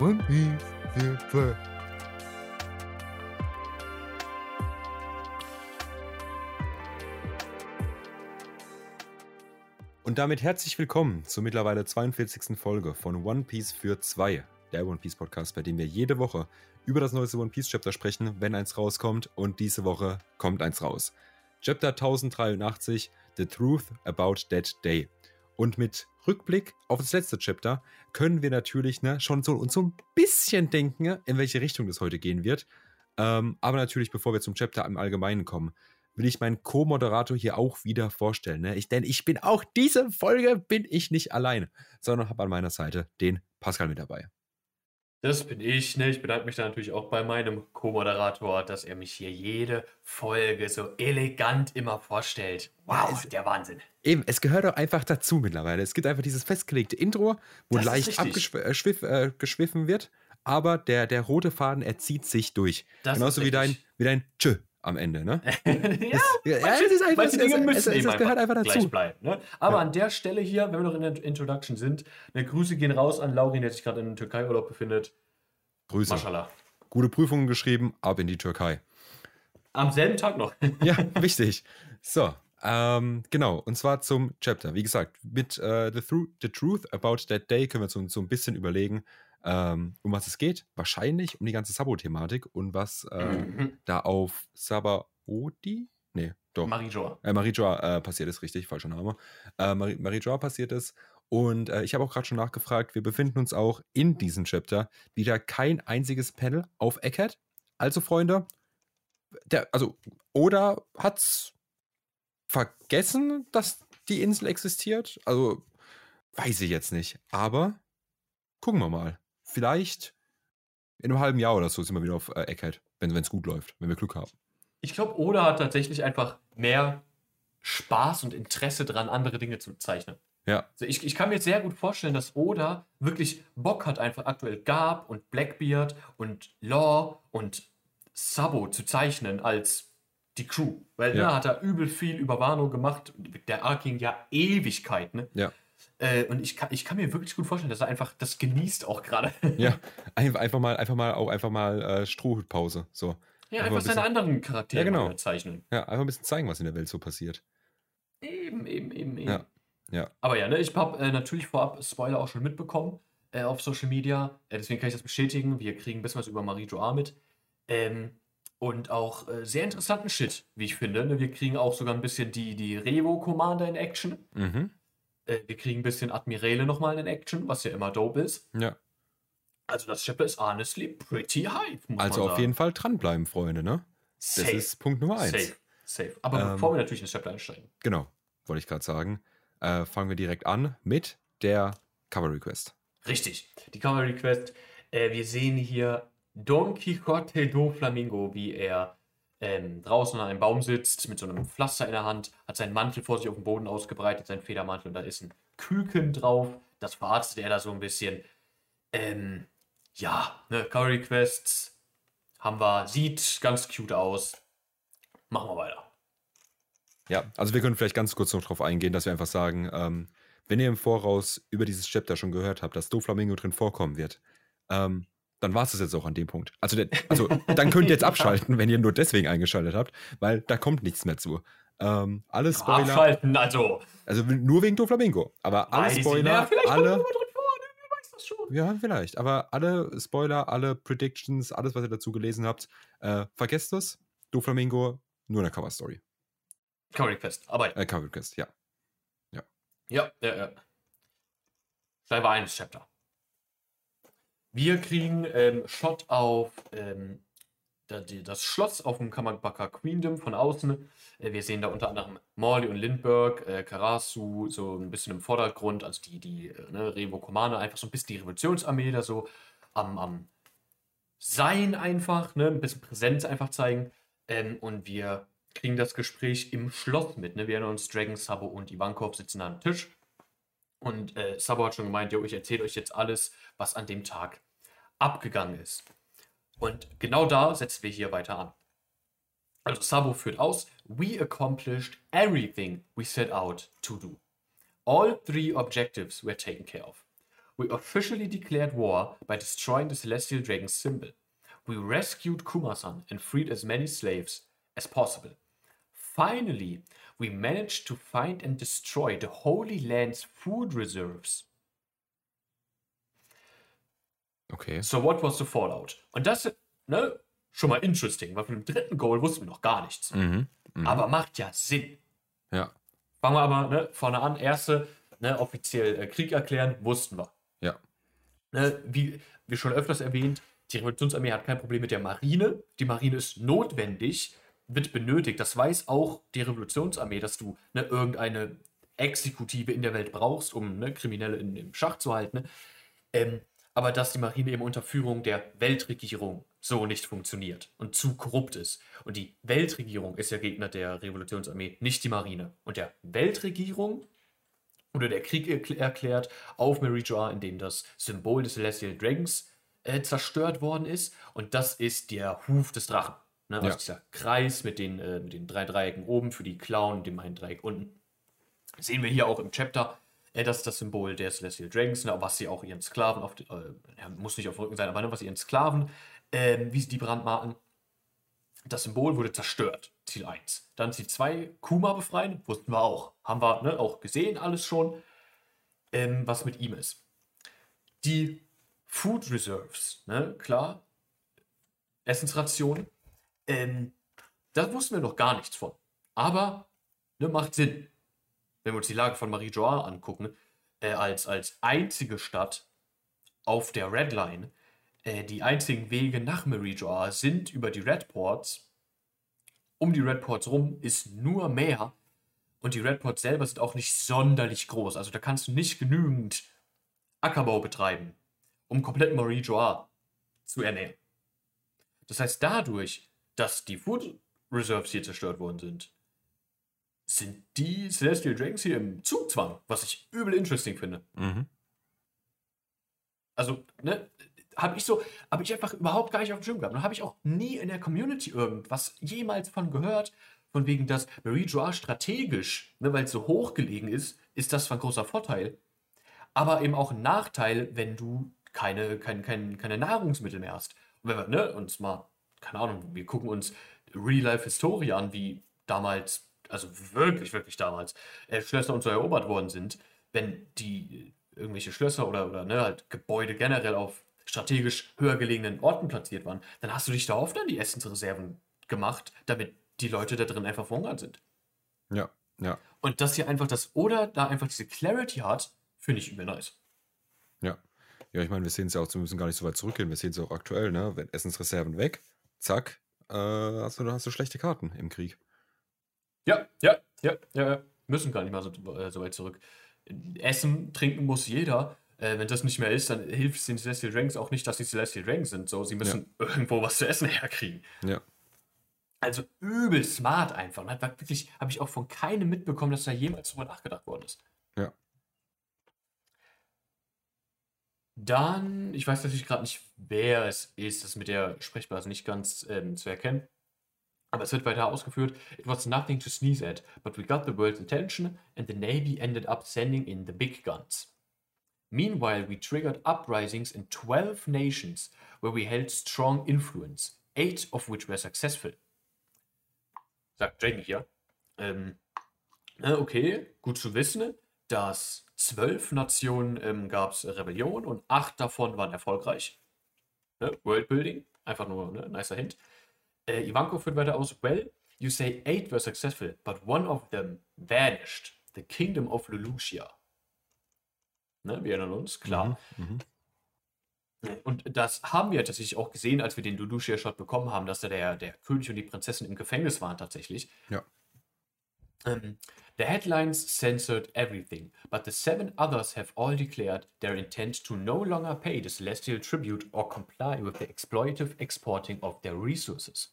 One Piece zwei. Und damit herzlich willkommen zur mittlerweile 42. Folge von One Piece für zwei, der One Piece Podcast, bei dem wir jede Woche über das neueste One Piece Chapter sprechen, wenn eins rauskommt. Und diese Woche kommt eins raus. Chapter 1083, The Truth About That Day. Und mit Rückblick auf das letzte Chapter können wir natürlich ne, schon so, uns so ein bisschen denken, in welche Richtung das heute gehen wird. Ähm, aber natürlich, bevor wir zum Chapter im Allgemeinen kommen, will ich meinen Co-Moderator hier auch wieder vorstellen. Ne? Ich, denn ich bin auch diese Folge bin ich nicht alleine, sondern habe an meiner Seite den Pascal mit dabei. Das bin ich. Ne? Ich bedanke mich da natürlich auch bei meinem Co-Moderator, dass er mich hier jede Folge so elegant immer vorstellt. Wow, ja, es, der Wahnsinn. Eben, es gehört doch einfach dazu mittlerweile. Es gibt einfach dieses festgelegte Intro, wo das leicht abgeschwiffen äh, äh wird, aber der, der rote Faden, er zieht sich durch. Das Genauso wie dein, wie dein Tschö am Ende, ne? ja, das, ja, manche, das ist einfach, manche Dinge müssen es, es, es gehört einfach dazu. Gleich bleiben, ne? Aber ja. an der Stelle hier, wenn wir noch in der Introduction sind, eine Grüße gehen raus an Laurin, der sich gerade in der Türkei-Urlaub befindet. Grüße. Maschallah. Gute Prüfungen geschrieben, ab in die Türkei. Am selben Tag noch. ja, wichtig. So, ähm, genau, und zwar zum Chapter. Wie gesagt, mit äh, the, the, Truth About That Day können wir so, so ein bisschen überlegen, ähm, um was es geht. Wahrscheinlich um die ganze Sabo-Thematik und was äh, mhm. da auf Sabaody, nee, doch. Marijoa. Äh, Marijoa äh, passiert ist, richtig, falscher Name. Äh, Mar Marijoa passiert ist. Und äh, ich habe auch gerade schon nachgefragt, wir befinden uns auch in diesem Chapter wieder kein einziges Panel auf Eckhead. Also, Freunde, der, also, oder hat's vergessen, dass die Insel existiert? Also, weiß ich jetzt nicht. Aber gucken wir mal vielleicht in einem halben Jahr oder so sind wir wieder auf äh, Eckhead, wenn es gut läuft, wenn wir Glück haben. Ich glaube, Oda hat tatsächlich einfach mehr Spaß und Interesse daran, andere Dinge zu zeichnen. Ja. Also ich, ich kann mir sehr gut vorstellen, dass Oda wirklich Bock hat, einfach aktuell Gab und Blackbeard und Law und Sabo zu zeichnen als die Crew. Weil ja. da hat er übel viel über Wano gemacht. Der Arc ging ja Ewigkeit, ne? Ja. Äh, und ich kann, ich kann mir wirklich gut vorstellen, dass er einfach das genießt auch gerade. Ja, einfach mal, einfach mal auch einfach mal äh, Strohhutpause. So. Ja, einfach, einfach seine anderen Charaktere ja, genau. zeichnen. Ja, einfach ein bisschen zeigen, was in der Welt so passiert. Eben, eben, eben, eben. Ja. ja. Aber ja, ne, ich habe äh, natürlich vorab Spoiler auch schon mitbekommen äh, auf Social Media. Äh, deswegen kann ich das bestätigen. Wir kriegen ein bisschen was über Marie Joa mit. Ähm, und auch äh, sehr interessanten Shit, wie ich finde. Ne? Wir kriegen auch sogar ein bisschen die, die Revo-Commander in Action. Mhm. Äh, wir kriegen ein bisschen Admirale nochmal in Action, was ja immer dope ist. Ja. Also das Chapter ist honestly pretty hype. also auf jeden Fall dranbleiben, Freunde, ne? Safe. Das ist Punkt Nummer eins. Safe. Safe. Aber ähm, bevor wir natürlich ins Chapter einsteigen. Genau, wollte ich gerade sagen. Äh, fangen wir direkt an mit der Cover Request. Richtig, die Cover Request. Äh, wir sehen hier Don Quixote do Flamingo, wie er ähm, draußen an einem Baum sitzt, mit so einem Pflaster in der Hand, hat seinen Mantel vor sich auf dem Boden ausgebreitet, seinen Federmantel, und da ist ein Küken drauf. Das verarztet er da so ein bisschen. Ähm, ja, ne, Cover Requests haben wir, sieht ganz cute aus. Machen wir weiter. Ja, also wir können vielleicht ganz kurz noch darauf eingehen, dass wir einfach sagen, ähm, wenn ihr im Voraus über dieses Chapter schon gehört habt, dass Doflamingo drin vorkommen wird, ähm, dann war es jetzt auch an dem Punkt. Also, der, also dann könnt ihr jetzt abschalten, wenn ihr nur deswegen eingeschaltet habt, weil da kommt nichts mehr zu. Ähm, alle Spoiler. Abschalten, also. Also nur wegen Doflamingo. Aber alle Weiß Spoiler, ja, vielleicht alle. Drin vor, wer weiß das schon. Ja, vielleicht. Aber alle Spoiler, alle Predictions, alles, was ihr dazu gelesen habt, äh, vergesst es. Doflamingo, nur eine Cover Story. Cover Request, aber. Äh, Cover Request, ja. Ja. Ja, ja, ja. War eines Chapter. Wir kriegen ähm, Shot auf ähm, das Schloss auf dem Kamabaka Queendom von außen. Äh, wir sehen da unter anderem Morley und Lindbergh, äh, Karasu so ein bisschen im Vordergrund, also die, die äh, ne, Revo Komane, einfach so ein bisschen die Revolutionsarmee da so am, am Sein einfach, ne, ein bisschen Präsenz einfach zeigen. Ähm, und wir kriegen das Gespräch im Schloss mit. Ne? Wir erinnern uns, Dragon, Sabo und Ivankov sitzen am Tisch. Und äh, Sabo hat schon gemeint, yo, ich erzähle euch jetzt alles, was an dem Tag abgegangen ist. Und genau da setzen wir hier weiter an. Also Sabo führt aus, we accomplished everything we set out to do. All three objectives were taken care of. we officially declared war by destroying the Celestial Dragon's symbol. We rescued Kumasan and freed as many slaves as possible. Finally, we managed to find and destroy the Holy Land's food reserves. Okay. So what was the fallout? Und das, ne, schon mal interesting, weil von dem dritten Goal wussten wir noch gar nichts. Mhm. Mhm. Aber macht ja Sinn. ja. Fangen wir aber ne, vorne an. Erste, ne, offiziell äh, Krieg erklären, wussten wir. Ja. Ne, wie, wie schon öfters erwähnt, die Revolutionsarmee hat kein Problem mit der Marine. Die Marine ist notwendig, wird benötigt. Das weiß auch die Revolutionsarmee, dass du ne, irgendeine Exekutive in der Welt brauchst, um ne, Kriminelle in, im Schach zu halten. Ähm, aber dass die Marine eben unter Führung der Weltregierung so nicht funktioniert und zu korrupt ist. Und die Weltregierung ist ja Gegner der Revolutionsarmee, nicht die Marine. Und der Weltregierung wurde der Krieg erkl- erklärt auf Mary Joa, in dem das Symbol des Celestial Dragons äh, zerstört worden ist. Und das ist der Huf des Drachen. Ne? Also Ja. dieser Kreis mit den, äh, mit den drei Dreiecken oben für die Klauen und dem einen Dreieck unten. Sehen wir hier auch im Chapter. Äh, das ist das Symbol der Celestial Dragons, ne, was sie auch ihren Sklaven auf, äh, muss nicht auf dem Rücken sein, aber ne, was ihren Sklaven, ähm, wie sie die brandmarken. Das Symbol wurde zerstört, Ziel 1. Dann Ziel 2, Kuma befreien, wussten wir auch. Haben wir ne, auch gesehen, alles schon, ähm, was mit ihm ist. Die Food Reserves, ne, klar, Essensrationen, ähm, da wussten wir noch gar nichts von. Aber ne, macht Sinn wenn wir uns die Lage von Marie Joa angucken, äh, als, als einzige Stadt auf der Red Line, äh, die einzigen Wege nach Marie Joa sind über die Red Ports. Um die Red Ports rum ist nur Meer und die Red Ports selber sind auch nicht sonderlich groß. Also da kannst du nicht genügend Ackerbau betreiben, um komplett Marie Joa zu ernähren. Das heißt, dadurch, dass die Food Reserves hier zerstört worden sind, sind die Celestial Dragons hier im Zugzwang, was ich übel interesting finde. Mhm. Also, ne, habe ich so, habe ich einfach überhaupt gar nicht auf dem Schirm gehabt. Und habe ich auch nie in der Community irgendwas jemals von gehört, von wegen, dass Marie Joa strategisch, ne, weil es so hoch gelegen ist, ist das ein großer Vorteil, aber eben auch ein Nachteil, wenn du keine, kein, kein, keine Nahrungsmittel mehr hast. Und wenn wir ne, uns mal, keine Ahnung, wir gucken uns Real-Life-Historie an, wie damals, also wirklich, wirklich damals, äh, Schlösser und so erobert worden sind, wenn die äh, irgendwelche Schlösser oder, oder ne, halt Gebäude generell auf strategisch höher gelegenen Orten platziert waren, dann hast du dich da oft an die Essensreserven gemacht, damit die Leute da drin einfach verhungert sind. Ja. Ja. Und dass hier einfach das oder da einfach diese Clarity hat, finde ich übel nice. Ja. Ja, ich meine, wir sehen es ja auch, wir müssen gar nicht so weit zurückgehen. Wir sehen es auch aktuell, ne? Wenn Essensreserven weg, zack, äh, hast, du, hast du schlechte Karten im Krieg. Ja, ja, ja, ja, ja. Müssen gar nicht mal so, äh, so weit zurück. Essen, trinken muss jeder. Äh, wenn das nicht mehr ist, dann hilft es den Celestial Dragons auch nicht, dass die Celestial Dragons sind. So, sie müssen irgendwo was zu essen herkriegen. Ja. Also übel smart einfach. Und hat wirklich, habe ich auch von keinem mitbekommen, dass da jemals drüber nachgedacht worden ist. Ja. Dann, ich weiß natürlich gerade nicht, wer es ist, das mit der Sprechblase nicht ganz ähm, zu erkennen. Aber es wird weiter ausgeführt. It was nothing to sneeze at, but we got the world's attention and the Navy ended up sending in the big guns. Meanwhile, we triggered uprisings in 12 nations where we held strong influence, eight of which were successful. Sagt Jamie hier. Ähm, äh, okay, gut zu wissen, dass zwölf Nationen ähm, gab es Rebellion und acht davon waren erfolgreich. Ne? Worldbuilding, einfach nur ne? nicer Hint. Äh, Ivanko führt weiter aus. Well, you say eight were successful, but one of them vanished. The Kingdom of Lelucia. Ne? Wir erinnern uns, klar. Mhm. Und das haben wir tatsächlich auch gesehen, als wir den Lelucia-Shot bekommen haben, dass da der, der König und die Prinzessin im Gefängnis waren tatsächlich. Ja. Um, the headlines censored everything, but the seven others have all declared their intent to no longer pay the celestial tribute or comply with the exploitative exporting of their resources.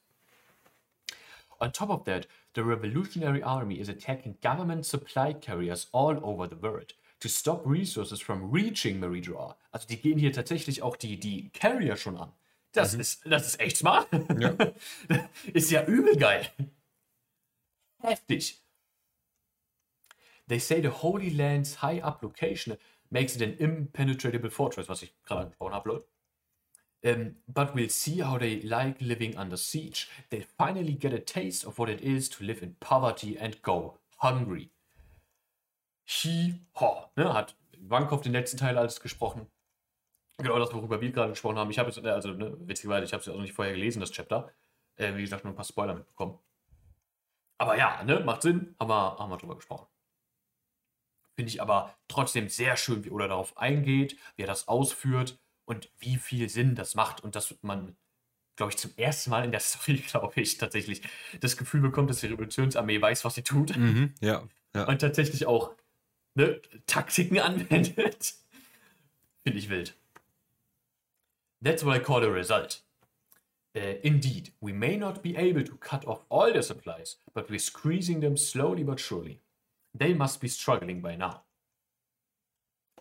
On top of that, the Revolutionary Army is attacking government supply carriers all over the world to stop resources from reaching Meridoa. Also die gehen hier tatsächlich auch die, die Carrier schon an. Das, ist, das ist echt smart. Ja. ist ja übel geil. Heftig. They say the Holy Land's high up location makes it an impenetrable fortress, was ich gerade angesprochen habe, Leute. Um, but we'll see how they like living under siege. They'll finally get a taste of what it is to live in poverty and go hungry. He, ho, ne, hat Wankopf den letzten Teil alles gesprochen. Genau das, worüber wir gerade gesprochen haben. Ich habe es, äh, also ne, witzigerweise, ich habe es ja auch nicht vorher gelesen, das Chapter. Äh, wie gesagt, nur ein paar Spoiler mitbekommen. Aber ja, ne, macht Sinn, haben wir, haben wir drüber gesprochen. Finde ich aber trotzdem sehr schön, wie Oda darauf eingeht, wie er das ausführt und wie viel Sinn das macht und dass man, glaube ich, zum ersten Mal in der Story, glaube ich, tatsächlich das Gefühl bekommt, dass die Revolutionsarmee weiß, was sie tut. Mhm, ja, ja. Und tatsächlich auch ne, Taktiken anwendet. Finde ich wild. That's what I call a result. Uh, indeed, we may not be able to cut off all their supplies, but we're squeezing them slowly but surely. They must be struggling by now.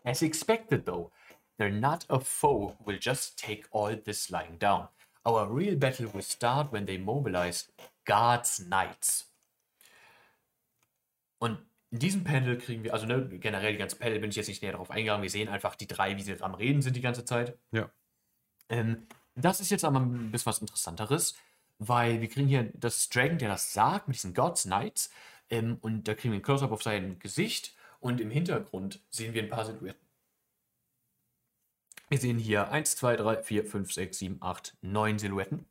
As expected, though, they're not a foe who will just take all this lying down. Our real battle will start when they mobilize Guards Knights. Und in diesem Panel kriegen wir, also ne, generell die ganze Panel bin ich jetzt nicht näher darauf eingegangen. Wir sehen einfach die drei, wie sie am Reden sind die ganze Zeit. Ja. Ähm, das ist jetzt aber ein bisschen was Interessanteres, weil wir kriegen hier das Dragon, der das sagt, mit diesen Gods Knights. Ähm, und da kriegen wir ein Close-Up auf sein Gesicht und im Hintergrund sehen wir ein paar Silhouetten. Wir sehen hier 1, 2, 3, 4, 5, 6, 7, 8, 9 Silhouetten.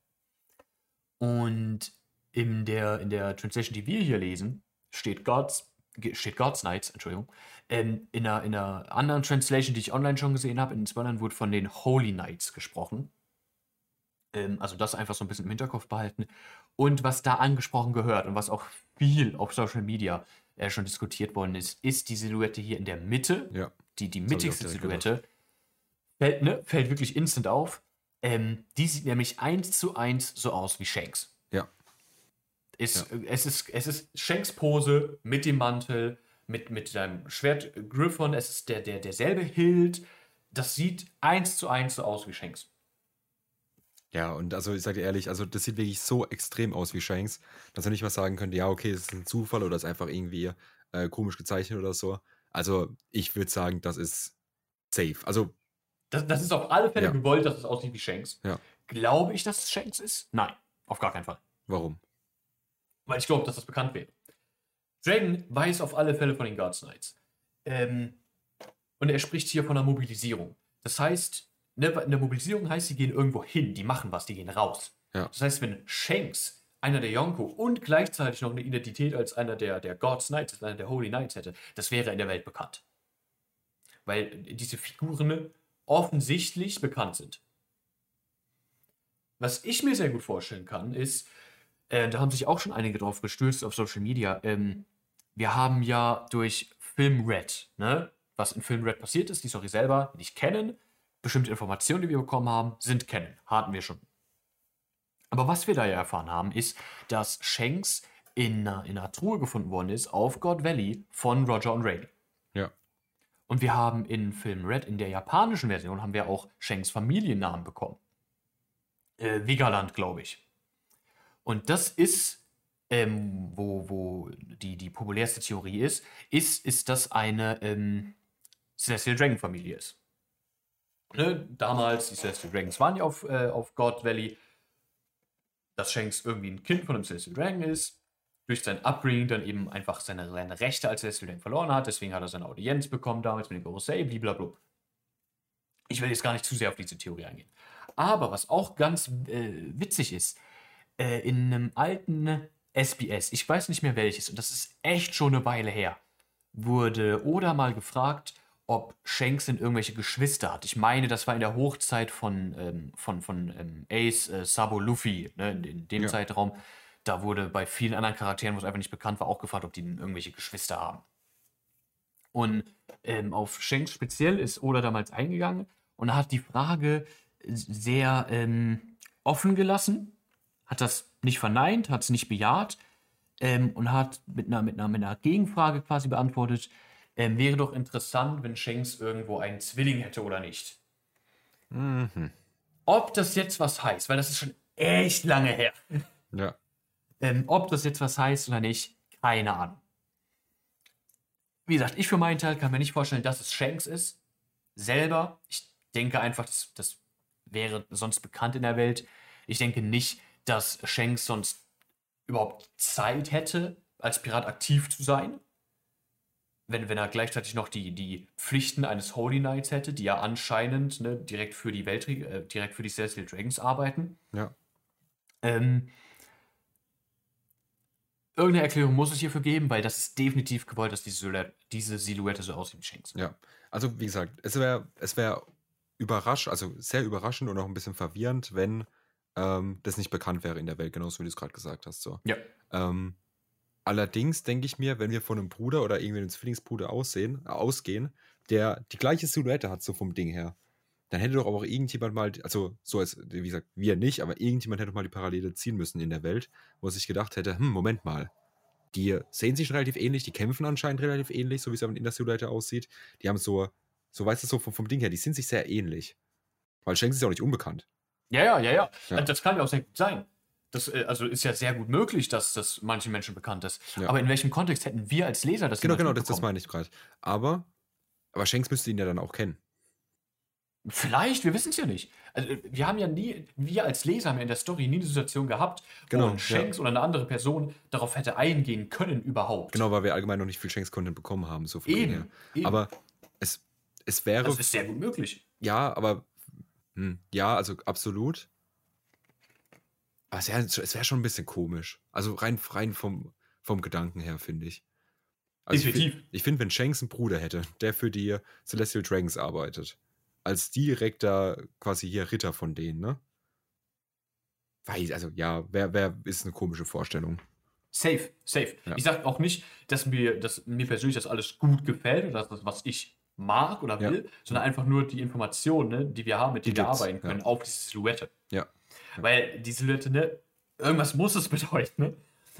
Und in der, in der Translation, die wir hier lesen, steht Gods, steht Gods Knights, Entschuldigung. Ähm, in, einer, in einer anderen Translation, die ich online schon gesehen habe, in Spoilern wurde von den Holy Knights gesprochen. Ähm, also das einfach so ein bisschen im Hinterkopf behalten. Und was da angesprochen gehört und was auch viel auf Social Media äh, schon diskutiert worden ist, ist die Silhouette hier in der Mitte. Ja. Die, die mittigste Silhouette. Fällt, ne, fällt wirklich instant auf. Ähm, die sieht nämlich eins zu eins so aus wie Shanks. Ja. Ist, äh, es, ist, es ist Shanks Pose mit dem Mantel, mit, mit seinem Schwert Griffon, es ist der, der, derselbe Hilt. Das sieht eins zu eins so aus wie Shanks. Ja, und also ich sage dir ehrlich, also das sieht wirklich so extrem aus wie Shanks, dass man nicht mal sagen könnte, ja, okay, es ist ein Zufall oder ist einfach irgendwie äh, komisch gezeichnet oder so. Also ich würde sagen, das ist safe. Also Das, das ist auf alle Fälle Ja. gewollt, dass es aussieht wie Shanks. Ja. Glaube ich, dass es Shanks ist? Nein, auf gar keinen Fall. warum? Weil ich glaube, dass das bekannt wäre. Dragon weiß auf alle Fälle von den Guards Knights. Ähm, und er spricht hier von einer Mobilisierung. Das heißt, ne, eine Mobilisierung heißt, sie gehen irgendwo hin, die machen was, die gehen raus. Ja. Das heißt, wenn Shanks einer der Yonko und gleichzeitig noch eine Identität als einer der, der Gods Knights, als einer der Holy Knights hätte, das wäre in der Welt bekannt. Weil diese Figuren offensichtlich bekannt sind. Was ich mir sehr gut vorstellen kann, ist, äh, da haben sich auch schon einige drauf gestürzt auf Social Media. Ähm, wir haben ja durch Film Red, ne, was in Film Red passiert ist, die Story selber nicht kennen. Bestimmte Informationen, die wir bekommen haben, sind kennen. Hatten wir schon. Aber was wir da ja erfahren haben, ist, dass Shanks in einer, in einer Truhe gefunden worden ist auf God Valley von Roger und Ray. Ja. Und wir haben in Film Red, in der japanischen Version, haben wir auch Shanks Familiennamen bekommen. Äh, Vigaland, glaube ich. Und das ist, ähm, wo, wo die, die populärste Theorie ist, ist, ist das eine ähm, Celestial Dragon Familie ist. Ne? Damals, die Celestial Dragons waren ja auf, äh, auf God Valley, dass Shanks irgendwie ein Kind von einem Celestial Dragon ist, durch sein Upbringing dann eben einfach seine, seine Rechte als Celestial Dragon verloren hat, deswegen hat er seine Audienz bekommen damals mit dem Gorosei, blablabla. Ich will jetzt gar nicht zu sehr auf diese Theorie eingehen. Aber was auch ganz äh, witzig ist, äh, in einem alten SBS, ich weiß nicht mehr welches, und das ist echt schon eine Weile her, wurde Oda mal gefragt, ob Shanks denn irgendwelche Geschwister hat. Ich meine, das war in der Hochzeit von, ähm, von, von ähm, Ace, äh, Sabo, Luffy, ne, in, in dem Ja. Zeitraum. Da wurde bei vielen anderen Charakteren, wo es einfach nicht bekannt war, auch gefragt, ob die denn irgendwelche Geschwister haben. Und ähm, auf Shanks speziell ist Oda damals eingegangen und hat die Frage sehr ähm, offen gelassen, hat das nicht verneint, hat es nicht bejaht ähm, und hat mit einer, mit, einer, mit einer Gegenfrage quasi beantwortet, ähm, wäre doch interessant, wenn Shanks irgendwo einen Zwilling hätte oder nicht. Mhm. Ob das jetzt was heißt, weil das ist schon echt lange her. Ja. Ähm, ob das jetzt was heißt oder nicht, keine Ahnung. Wie gesagt, ich für meinen Teil kann mir nicht vorstellen, dass es Shanks ist. selber. Ich denke einfach, das, das wäre sonst bekannt in der Welt. Ich denke nicht, dass Shanks sonst überhaupt Zeit hätte, als Pirat aktiv zu sein. Wenn, wenn er gleichzeitig noch die, die Pflichten eines Holy Knights hätte, die ja anscheinend ne, direkt für die Welt, äh, direkt für die Celestial Dragons arbeiten. Ja. Ähm, irgendeine Erklärung muss es hierfür geben, weil das ist definitiv gewollt, dass diese Silhouette, diese Silhouette so aussieht wie Shanks. Ja. Also, wie gesagt, es wäre es wär überraschend, also sehr überraschend und auch ein bisschen verwirrend, wenn ähm, das nicht bekannt wäre in der Welt, genauso wie du es gerade gesagt hast. So. Ja. Ähm, allerdings denke ich mir, wenn wir von einem Bruder oder irgendwie einem Zwillingsbruder aussehen, äh, ausgehen, der die gleiche Silhouette hat, so vom Ding her, dann hätte doch auch irgendjemand mal, also so als, wie gesagt, wir nicht, aber irgendjemand hätte mal die Parallele ziehen müssen in der Welt, wo sich gedacht hätte, hm, Moment mal, die sehen sich relativ ähnlich, die kämpfen anscheinend relativ ähnlich, so wie es in der Silhouette aussieht. Die haben so, so weißt du, so vom, vom Ding her, die sind sich sehr ähnlich. Weil Shanks ist ja auch nicht unbekannt. Ja, ja, ja, ja. Ja. Das kann ja auch sehr gut sein. Das äh, also ist ja sehr gut möglich, dass das manchen Menschen bekannt ist. Ja. Aber in welchem Kontext hätten wir als Leser das Genau, genau, das, das meine ich gerade. Aber, aber Shanks müsste ihn ja dann auch kennen. Vielleicht, wir wissen es ja nicht. Also, äh, wir haben ja nie, wir als Leser haben ja in der Story nie eine Situation gehabt, Genau, wo ein Shanks oder eine andere Person darauf hätte eingehen können überhaupt. Genau, weil wir allgemein noch nicht viel Shanks-Content bekommen haben, so von. Eben. eben. Aber es, es wäre. das ist sehr gut möglich. Ja, aber hm, ja, also absolut. Aber es wäre wär schon ein bisschen komisch. Also rein, rein vom, vom Gedanken her, finde ich. Also ich Definitiv. find- Ich finde, wenn Shanks einen Bruder hätte, der für die Celestial Dragons arbeitet, als direkter quasi hier Ritter von denen, ne? Weiß, also ja, wer, wer ist eine komische Vorstellung. Safe, safe. Ja. Ich sage auch nicht, dass mir, dass mir persönlich das alles gut gefällt oder das, was ich mag oder Ja. will, sondern einfach nur die Informationen, ne, die wir haben, mit denen wir arbeiten können, ja. auf diese Silhouette. Ja. Weil die Silhouette, ne, irgendwas muss es bedeuten, ne?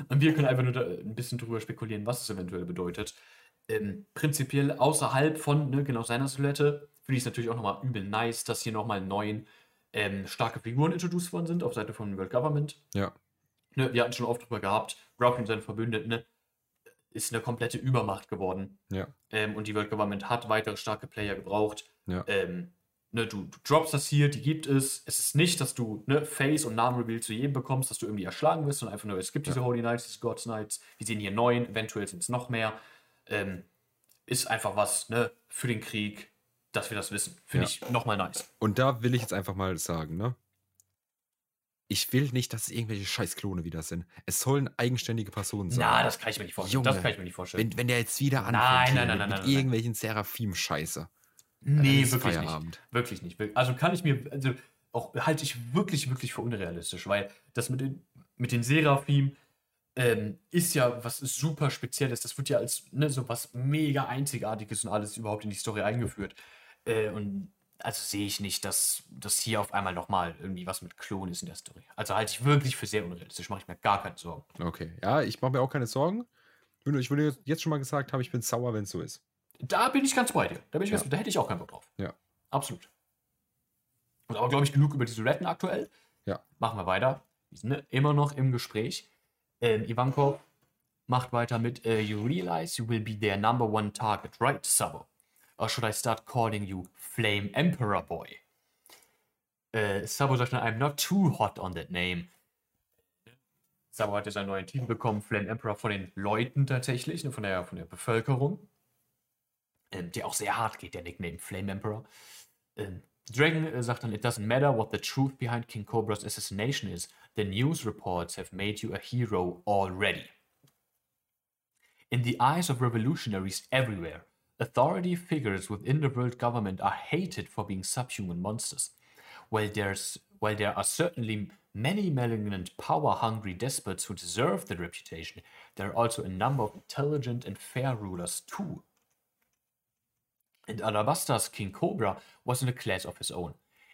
Und wir können einfach nur da ein bisschen drüber spekulieren, was es eventuell bedeutet. Ähm, prinzipiell außerhalb von ne, genau seiner Silhouette finde ich es natürlich auch nochmal übel nice, dass hier nochmal neun ähm, starke Figuren introduced worden sind auf Seite von World Government. Ja. Ne, wir hatten schon oft drüber gehabt, Rocky und seine Verbündeten ne, ist eine komplette Übermacht geworden. Ja. Ähm, und die World Government hat weitere starke Player gebraucht. Ja. Ähm, ne, du, du droppst das hier, die gibt es. Es ist nicht, dass du ne, Face und Namenreveal zu jedem bekommst, dass du irgendwie erschlagen wirst, sondern einfach nur, es gibt diese Holy Knights, diese Gods Knights. Wir sehen hier neun, eventuell sind es noch mehr. Ähm, ist einfach was ne, für den Krieg, dass wir das wissen. Finde Ja. ich nochmal nice. Und da will ich jetzt einfach mal sagen, ne? Ich will nicht, dass es irgendwelche Scheißklone wieder sind. Es sollen eigenständige Personen sein. Na, das kann ich mir nicht vorstellen. das Junge, kann ich mir nicht vorstellen. wenn, wenn der jetzt wieder anfängt Nein, nein, nein, mit, nein, mit nein, nein. irgendwelchen Seraphim-Scheiße. Nee, wirklich Feierabend. nicht. Wirklich nicht. Also kann ich mir, also auch halte ich wirklich, wirklich für unrealistisch, weil das mit den, mit den Seraphim ähm, ist ja was super Spezielles. Das wird ja als ne, so was mega Einzigartiges und alles überhaupt in die Story eingeführt. Äh, und also sehe ich nicht, dass das hier auf einmal nochmal irgendwie was mit Klon ist in der Story. Also halte ich wirklich für sehr unrealistisch, mache ich mir gar keine Sorgen. Okay. Ja, ich mache mir auch keine Sorgen. Ich würde jetzt schon mal gesagt haben, ich bin sauer, wenn es so ist. Da bin ich ganz bei dir. Da, bin ich Ja. ganz, da hätte ich auch keinen Bock drauf. Ja. Absolut. Und aber, glaube ich, genug über diese Retten aktuell. Ja. Machen wir weiter. Wir sind ne, immer noch im Gespräch. Ähm, Ivankov macht weiter mit äh, You realize you will be their number one target, right, Sabo? Or should I start calling you Flame Emperor Boy? Äh, Sabo sagt dann, I'm not too hot on that name. Sabo hat jetzt einen neuen Titel bekommen, Flame Emperor von den Leuten tatsächlich, ne, von, der, von der Bevölkerung ähm, der auch sehr hart geht, der Nickname Flame Emperor. Øh, ähm, Dragon äh, øh, sagt dann, it doesn't matter what the truth behind King Cobra's assassination is. The news reports have made you a hero already. In the eyes of revolutionaries everywhere, authority figures within the world government are hated for being subhuman monsters. While there's while there are certainly many malignant, power-hungry despots who deserve the reputation, there are also a number of intelligent and fair rulers too. And Alabaster's King Cobra was in a class of his own.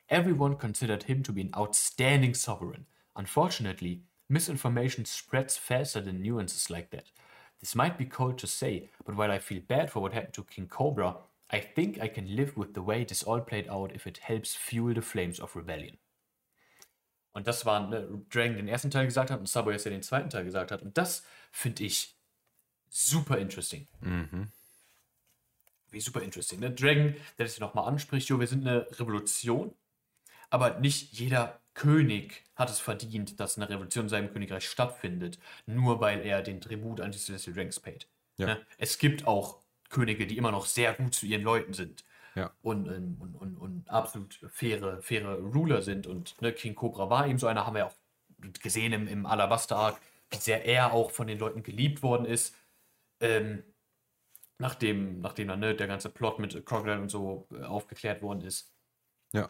Everyone considered him to be an outstanding sovereign. Unfortunately, misinformation spreads faster than nuances like that. This might be cold to say, but while I feel bad for what happened to King Cobra, I think I can live with the way this all played out if it helps fuel the flames of rebellion. Und das war ne, Dragon den ersten Teil gesagt hat und ja den zweiten Teil gesagt hat. Und das finde ich super interesting. Mhm. Wie super interesting. Ne? Dragon, der das hier nochmal anspricht, jo, wir sind eine Revolution, aber nicht jeder König hat es verdient, dass eine Revolution in seinem Königreich stattfindet, nur weil er den Tribut an die Celestial Ranks paid. Ja. Ne? Es gibt auch Könige, die immer noch sehr gut zu ihren Leuten sind. Ja. Und, ähm, und, und, und absolut faire, faire Ruler sind. Und ne, King Cobra war eben so einer, haben wir auch gesehen im, im Alabaster-Arc, wie sehr er auch von den Leuten geliebt worden ist. Ähm, nachdem, nachdem dann ne, der ganze Plot mit Crocodile und so äh, aufgeklärt worden ist. Ja.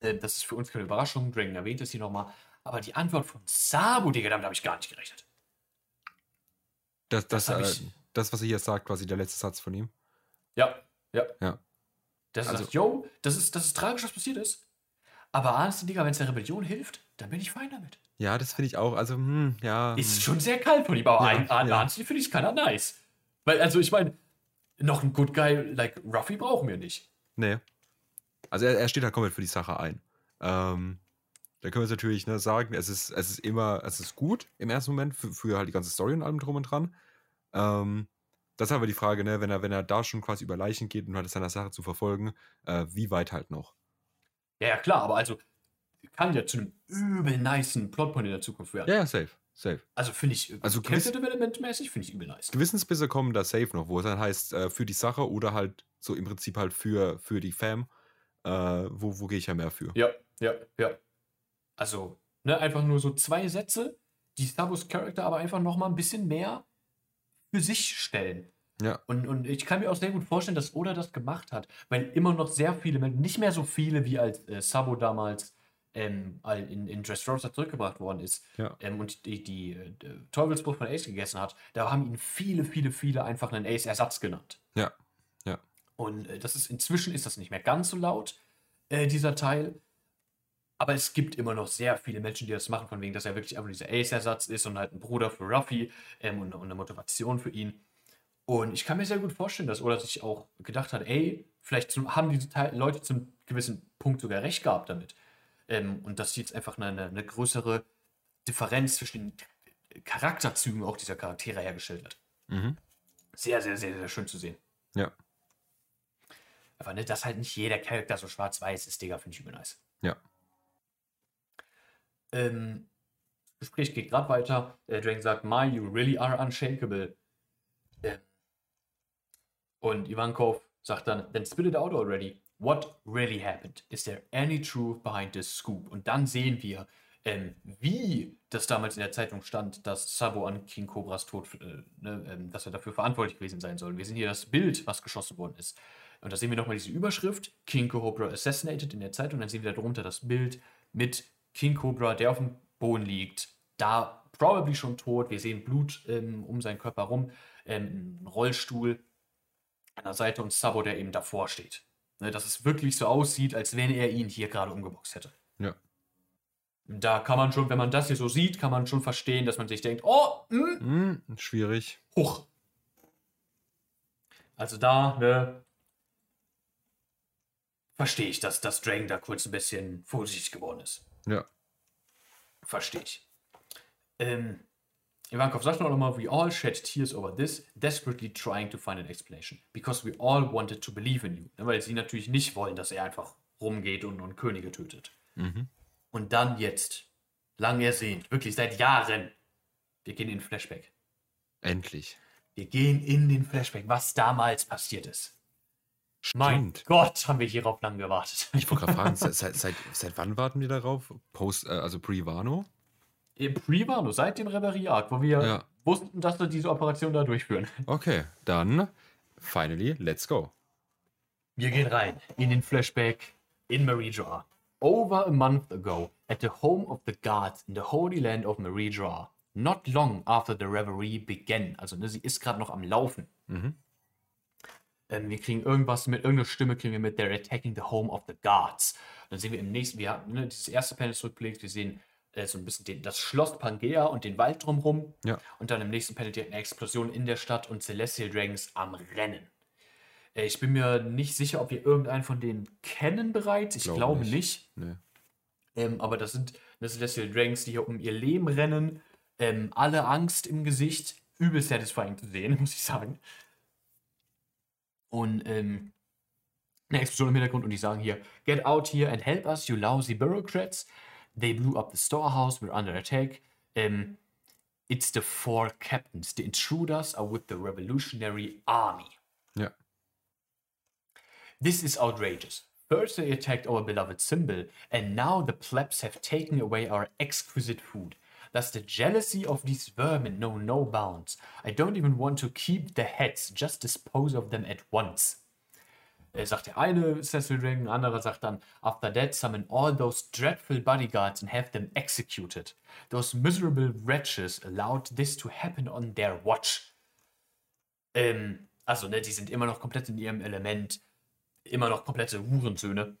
Äh, das ist für uns keine Überraschung. Dragon erwähnt es hier nochmal. Aber die Antwort von Sabu, Digga, damit habe ich gar nicht gerechnet. Das, das, Das äh, ich- das, was er hier sagt, quasi der letzte Satz von ihm. Ja, ja. Ja. Das Also- sagt, yo, das ist, das ist tragisch, was passiert ist. Aber ahnst du, Digga, wenn es der Rebellion hilft, dann bin ich fein damit. Ja, das finde ich auch. Also, hm, ja. Ist hm. schon sehr kalt von ihm, aber Ja, ja. Anstey finde ich es keiner nice. Weil, also ich meine, noch einen Good Guy like Ruffy brauchen wir nicht. Nee. Also er, er steht halt komplett für die Sache ein. Ähm, da können wir jetzt natürlich ne, sagen, es ist, es ist immer, es ist gut im ersten Moment für, für halt die ganze Story und allem drum und dran. Ähm, das ist aber die Frage, ne, wenn er, wenn er da schon quasi über Leichen geht und halt seiner Sache zu verfolgen, äh, wie weit halt noch. Ja, ja, klar, aber also kann ja zu einem übel nicen Plotpoint in der Zukunft werden. Ja, ja, safe. Safe. Also finde ich, Also Character Development mäßig finde ich übel nice. Gewissensbisse kommen da safe noch, wo es dann heißt, äh, für die Sache oder halt so im Prinzip halt für, für die Fam. Äh, wo wo gehe ich ja mehr für? Ja, ja, ja. Also, ne, einfach nur so zwei Sätze, die Sabus Charakter aber einfach noch mal ein bisschen mehr für sich stellen. Ja. Und, und ich kann mir auch sehr gut vorstellen, dass Oda das gemacht hat, weil immer noch sehr viele, Menschen, nicht mehr so viele wie als äh, Sabo damals ähm, in, in Dressrosa zurückgebracht worden ist Ja. ähm, und die, die äh, Teufelsbruch von Ace gegessen hat, da haben ihn viele, viele, viele einfach einen Ace-Ersatz genannt. Ja. Ja. Und äh, das ist inzwischen ist das nicht mehr ganz so laut, äh, dieser Teil. Aber es gibt immer noch sehr viele Menschen, die das machen, von wegen, dass er wirklich einfach dieser Ace-Ersatz ist und halt ein Bruder für Ruffy ähm, und, und eine Motivation für ihn. Und ich kann mir sehr gut vorstellen, dass Oda sich auch gedacht hat, ey, vielleicht haben diese Leute zum gewissen Punkt sogar recht gehabt damit. Ähm, und dass jetzt einfach eine, eine, größere Differenz zwischen den Charakterzügen auch dieser Charaktere hergestellt wird. Mhm. Sehr, sehr, sehr, sehr schön zu sehen. Ja. Aber ne, dass halt nicht jeder Charakter so schwarz-weiß ist, Digga, finde ich übel nice. Ja. Ähm, das Gespräch geht gerade weiter. Äh, Dragon sagt, My, you really are unshakable. Ähm, und Ivankov sagt dann, then spit it out already. What really happened? Is there any truth behind this scoop? Und dann sehen wir, ähm, wie das damals in der Zeitung stand, dass Sabo an King Cobras Tod, äh, ne, ähm, dass er dafür verantwortlich gewesen sein soll. Wir sehen hier das Bild, was geschossen worden ist. Und da sehen wir nochmal diese Überschrift, King Cobra assassinated in der Zeitung. Dann sehen wir darunter das Bild mit King Cobra, der auf dem Boden liegt, da probably schon tot. Wir sehen Blut ähm, um seinen Körper rum, ähm, Rollstuhl an der Seite und Sabo, der eben davor steht. Ne, dass es wirklich so aussieht, als wenn er ihn hier gerade umgeboxt hätte. Ja. Da kann man schon, wenn man das hier so sieht, kann man schon verstehen, dass man sich denkt, oh, hm, Hm, schwierig. hoch. Also da, ne, verstehe ich, dass das Dragon da kurz ein bisschen vorsichtig geworden ist. Ja. Verstehe ich. Ähm, Ivankov sagt noch mal, we all shed tears over this, desperately trying to find an explanation. Because we all wanted to believe in you. Ne, Weil sie natürlich nicht wollen, dass er einfach rumgeht und, und Könige tötet. Mhm. Und dann jetzt, lang ersehnt, wirklich seit Jahren, wir gehen in den Flashback. Endlich. Wir gehen in den Flashback, was damals passiert ist. Mein Stimmt. Gott, haben wir hierauf lang gewartet. Ich wollte gerade fragen, seit, seit, seit, wann warten wir darauf? Post, äh, also Pre-Wano? Im Pre-Wano, seit dem Reverie-Arc, wo wir Ja. wussten, dass wir diese Operation da durchführen. Okay, dann finally, let's go. Wir gehen rein in den Flashback in Marie-Jar. Over a month ago, at the home of the gods in the holy land of Marie-Jar. Not long after the reverie began. Also, ne, sie ist gerade noch am Laufen. Mhm. Ähm, wir kriegen irgendwas mit, irgendeine Stimme kriegen wir mit, they're attacking the home of the gods. Dann sehen wir im nächsten, wir haben ne, dieses erste Panel zurückgelegt, wir sehen äh, so ein bisschen den, das Schloss Pangea und den Wald drumherum. Ja. Und dann im nächsten Panel direkt eine Explosion in der Stadt und Celestial Dragons am Rennen. Äh, ich bin mir nicht sicher, ob wir irgendeinen von denen kennen bereits. Ich Glaube glaube nicht. nicht. Nee. Ähm, aber das sind das Celestial Dragons, die hier um ihr Leben rennen. Ähm, alle Angst im Gesicht. Übel satisfying zu sehen, muss ich sagen. Und ähm, eine Explosion im Hintergrund und die sagen hier, Get out here and help us, you lousy bureaucrats. They blew up the storehouse, we're under attack. Um, it's the four captains. The intruders are with the revolutionary army. Yeah. This is outrageous. First they attacked our beloved symbol, and now the plebs have taken away our exquisite food. Does the jealousy of these vermin know no bounds? I don't even want to keep the heads, just dispose of them at once. Er sagt der eine Cecil Dragon, anderer sagt dann, After that, summon all those dreadful bodyguards and have them executed. Those miserable wretches allowed this to happen on their watch. Ähm, also, ne, die sind immer noch komplett in ihrem Element, immer noch komplette Hurensöhne.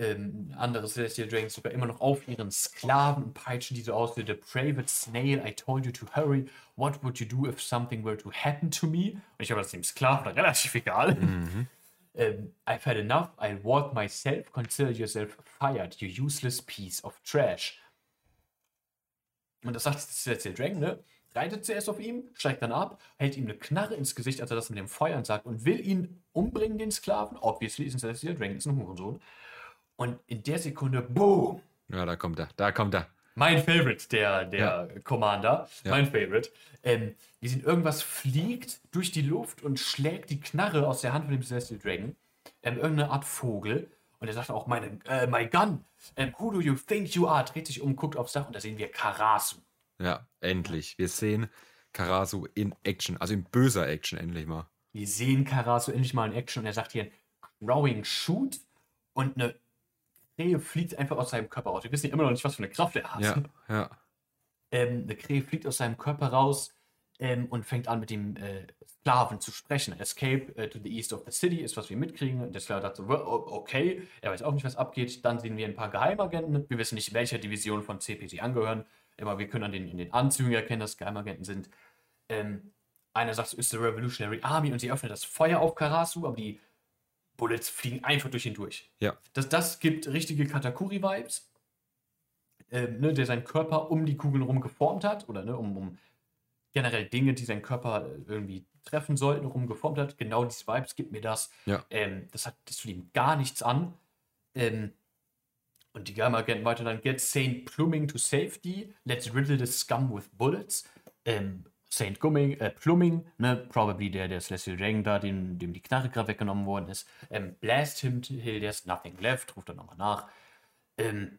Ähm, andere Celestial Dragons sogar immer noch auf ihren Sklaven und peitschen die so aus wie Depraved Snail, I told you to hurry. What would you do if something were to happen to me? Und ich habe das dem Sklaven relativ egal. Mhm. Um, I've had enough. I'll walk myself. Consider yourself fired, you useless piece of trash. Und das sagt jetzt der Dragon, ne? Reitet zuerst auf ihm, steigt dann ab, hält ihm eine Knarre ins Gesicht, als er das mit dem Feuern sagt und will ihn umbringen, den Sklaven. Obviously ist ein Celestial Dragon, ist ein Hurensohn. Und in der Sekunde, boom! Ja, da kommt er. Da kommt er. Mein Favorite, der, der Ja. Commander. Ja. Mein Favorite. Ähm, wir sehen, irgendwas fliegt durch die Luft und schlägt die Knarre aus der Hand von dem Celestial Dragon. Ähm, irgendeine Art Vogel. Und er sagt auch, meine, äh, my gun. Ähm, who do you think you are? Dreht sich um, guckt aufs Dach und da sehen wir Karasu. Ja, endlich. Wir sehen Karasu in Action. Also in böser Action endlich mal. Wir sehen Karasu endlich mal in Action und er sagt hier, Growing Shoot und eine Krähe fliegt einfach aus seinem Körper raus. Wir wissen ja immer noch nicht, was für eine Kraft er hat. Ja, ja. Ähm, eine Krähe fliegt aus seinem Körper raus ähm, und fängt an mit dem äh, Sklaven zu sprechen. Escape äh, to the east of the city ist, was wir mitkriegen. Der Sklave dachte so, "Well, o- okay, er weiß auch nicht, was abgeht. Dann sehen wir ein paar Geheimagenten. Wir wissen nicht, welcher Division von CP sie angehören, aber wir können an den, in den Anzügen erkennen, dass Geheimagenten sind. Ähm, einer sagt, es ist the Revolutionary Army und sie öffnet das Feuer auf Karasu, aber die Bullets fliegen einfach durch ihn durch. Ja. Das, das gibt richtige Katakuri-Vibes, ähm, ne, der seinen Körper um die Kugeln rum geformt hat, oder ne, um, um generell Dinge, die seinen Körper äh, irgendwie treffen sollten, rum geformt hat. Genau diese Vibes gibt mir das. Ja. Ähm, das hat das tut ihm gar nichts an. Ähm, und die Geheimagenten weiter dann, get Saint Plumbing to safety, let's riddle the scum with bullets. Ähm, Saint Gumming, äh, Plumbing, ne, probably der, der Celestial Dragon da, dem, dem die Knarre gerade weggenommen worden ist. Ähm, blast him till there's nothing left, ruft er nochmal nach. Ähm,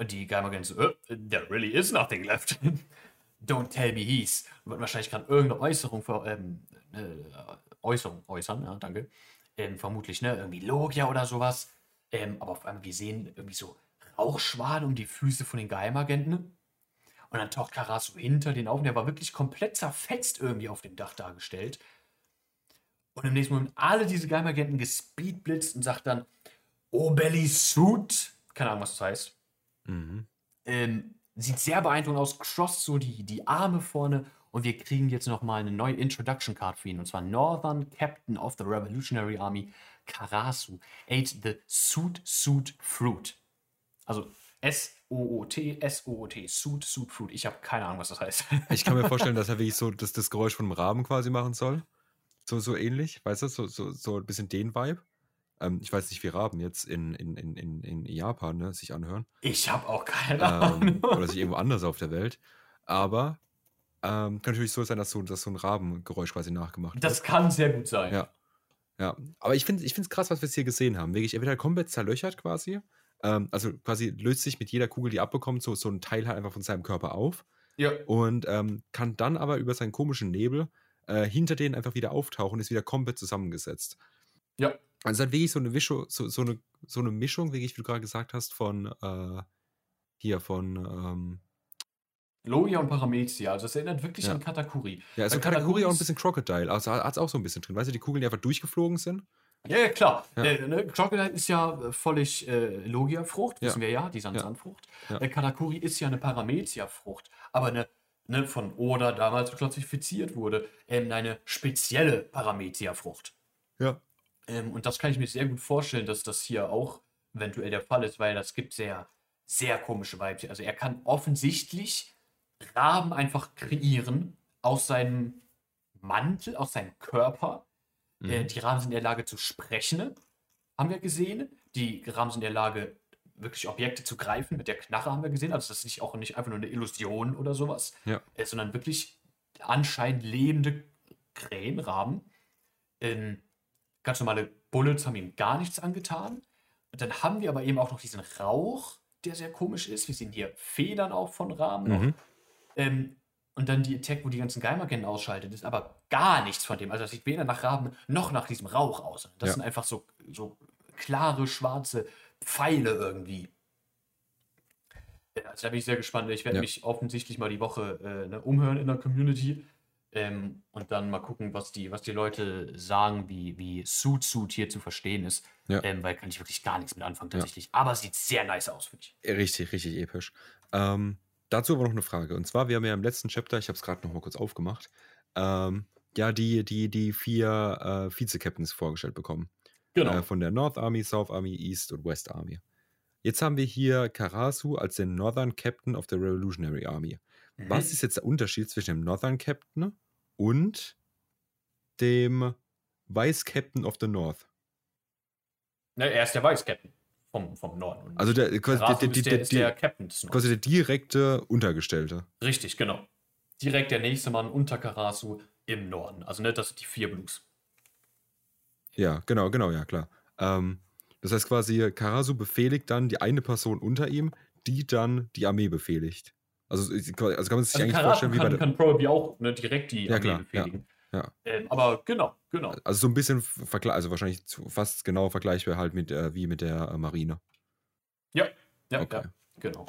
die Geheimagenten so, äh, there really is nothing left. Don't tell me he's. Wird wahrscheinlich gerade irgendeine Äußerung, ver, ähm, äh, Äußerung äußern, ja, danke. Ähm, vermutlich, ne, irgendwie Logia oder sowas. Ähm, aber auf einmal, wir sehen irgendwie so Rauchschwaden um die Füße von den Geheimagenten. Und dann taucht Karasu hinter den auf und der war wirklich komplett zerfetzt irgendwie auf dem Dach dargestellt. Und im nächsten Moment alle diese Geheimagenten gespeedblitzt und sagt dann, Oh Belly Suit. Keine Ahnung, was das heißt. Mhm. Ähm, sieht sehr beeindruckend aus, crosst so die, die Arme vorne und wir kriegen jetzt nochmal eine neue Introduction Card für ihn und zwar Northern Captain of the Revolutionary Army Karasu ate the Suit Suit Fruit. Also S-O-O-T, S-O-O-T, Suit Suit Fruit. Ich habe keine Ahnung, was das heißt. Ich kann mir vorstellen, dass er wirklich so das, das Geräusch von einem Raben quasi machen soll. So, so ähnlich, weißt du, so, so, so ein bisschen den Vibe. Ähm, ich weiß nicht, wie Raben jetzt in, in, in, in, Japan ne, sich anhören. Ich habe auch keine ähm, Ahnung. oder sich irgendwo anders auf der Welt. Aber ähm, kann natürlich so sein, dass so, dass so ein Rabengeräusch quasi nachgemacht Das kann sehr gut sein. Ja. Ja, aber ich finde es krass, was wir jetzt hier gesehen haben. Wirklich, er wird halt komplett zerlöchert quasi. Ähm, also quasi löst sich mit jeder Kugel, die abbekommt, so, so ein Teil halt einfach von seinem Körper auf. Ja. Und ähm, kann dann aber über seinen komischen Nebel äh, hinter denen einfach wieder auftauchen und ist wieder komplett zusammengesetzt. Ja. Also halt wirklich so eine, Mischung, so, so eine, so eine Mischung, wirklich, wie du gerade gesagt hast, von äh, hier, von ähm, Logia und Paramezia, also es erinnert wirklich Ja. an Katakuri. ja, also Bei Katakuri auch ein bisschen Crocodile, also hat es auch so ein bisschen drin. Weißt du, die Kugeln, die einfach durchgeflogen sind. Ja, ja klar. Ja. Äh, ne, Crocodile ist ja äh, völlig äh, Logia-Frucht, Ja. wissen wir ja, die Sand-Sandfrucht. Ja. Äh, Katakuri ist ja eine Paramezia-Frucht, aber eine, ne, von Oda damals klassifiziert wurde, ähm, eine spezielle Paramezia-Frucht. Ja. Ähm, und das kann ich mir sehr gut vorstellen, dass das hier auch eventuell der Fall ist, weil das gibt sehr, sehr komische Vibes. hier. Also er kann offensichtlich Raben einfach kreieren aus seinem Mantel, aus seinem Körper. Äh, Mhm. die Raben sind in der Lage zu sprechen, haben wir gesehen. Die Raben sind in der Lage, wirklich Objekte zu greifen. Mit der Knarre haben wir gesehen. Also das ist nicht auch nicht einfach nur eine Illusion oder sowas, Ja. äh, sondern wirklich anscheinend lebende Krähenraben. Ähm, ganz normale Bullets haben ihm gar nichts angetan. Und dann haben wir aber eben auch noch diesen Rauch, der sehr komisch ist. Wir sehen hier Federn auch von noch. Mhm. Ähm, und dann die Attack, wo die ganzen Geheimagenten ausschaltet, ist aber gar nichts von dem. Also das sieht weder nach Raben noch nach diesem Rauch aus. Das Ja. sind einfach so, so klare, schwarze Pfeile irgendwie. Ja, Also da bin ich sehr gespannt. Ich werde Ja. mich offensichtlich mal die Woche äh, ne, umhören in der Community. Ähm, und dann mal gucken, was die, was die Leute sagen, wie, wie Suit hier zu verstehen ist. Ja. Ähm, weil kann ich wirklich gar nichts mit anfangen Ja. tatsächlich. Aber es sieht sehr nice aus, finde ich. Richtig, richtig episch. Ähm, dazu aber noch eine Frage. Und zwar, wir haben ja im letzten Chapter, ich habe es gerade noch mal kurz aufgemacht, ähm, ja, die, die, die vier äh, Vize-Captains vorgestellt bekommen. Genau. Äh, von der North Army, South Army, East und West Army. Jetzt haben wir hier Karasu als den Northern Captain of the Revolutionary Army. Mhm. Was ist jetzt der Unterschied zwischen dem Northern Captain und dem Vice Captain of the North? Ne, er ist der Vice-Captain vom, vom Norden. Und Also der, quasi, der, der, der, der, der Captain des Nordens. quasi der direkte Untergestellte. Richtig, genau. Direkt der nächste Mann unter Karasu im Norden. Also, ne, das sind die vier Blues. Ja, genau, genau, ja, klar. Ähm, das heißt quasi, Karasu befehligt dann die eine Person unter ihm, die dann die Armee befehligt. Also, also kann man sich Also, eigentlich Karasu vorstellen, wie bei kann, probably auch ne, direkt die Ja, Armee klar, befehligen. ja. Ähm, aber genau, genau. Also so ein bisschen vergleich, also wahrscheinlich fast genau vergleichbar halt mit äh, wie mit der äh, Marine. Ja, Okay. ja, genau.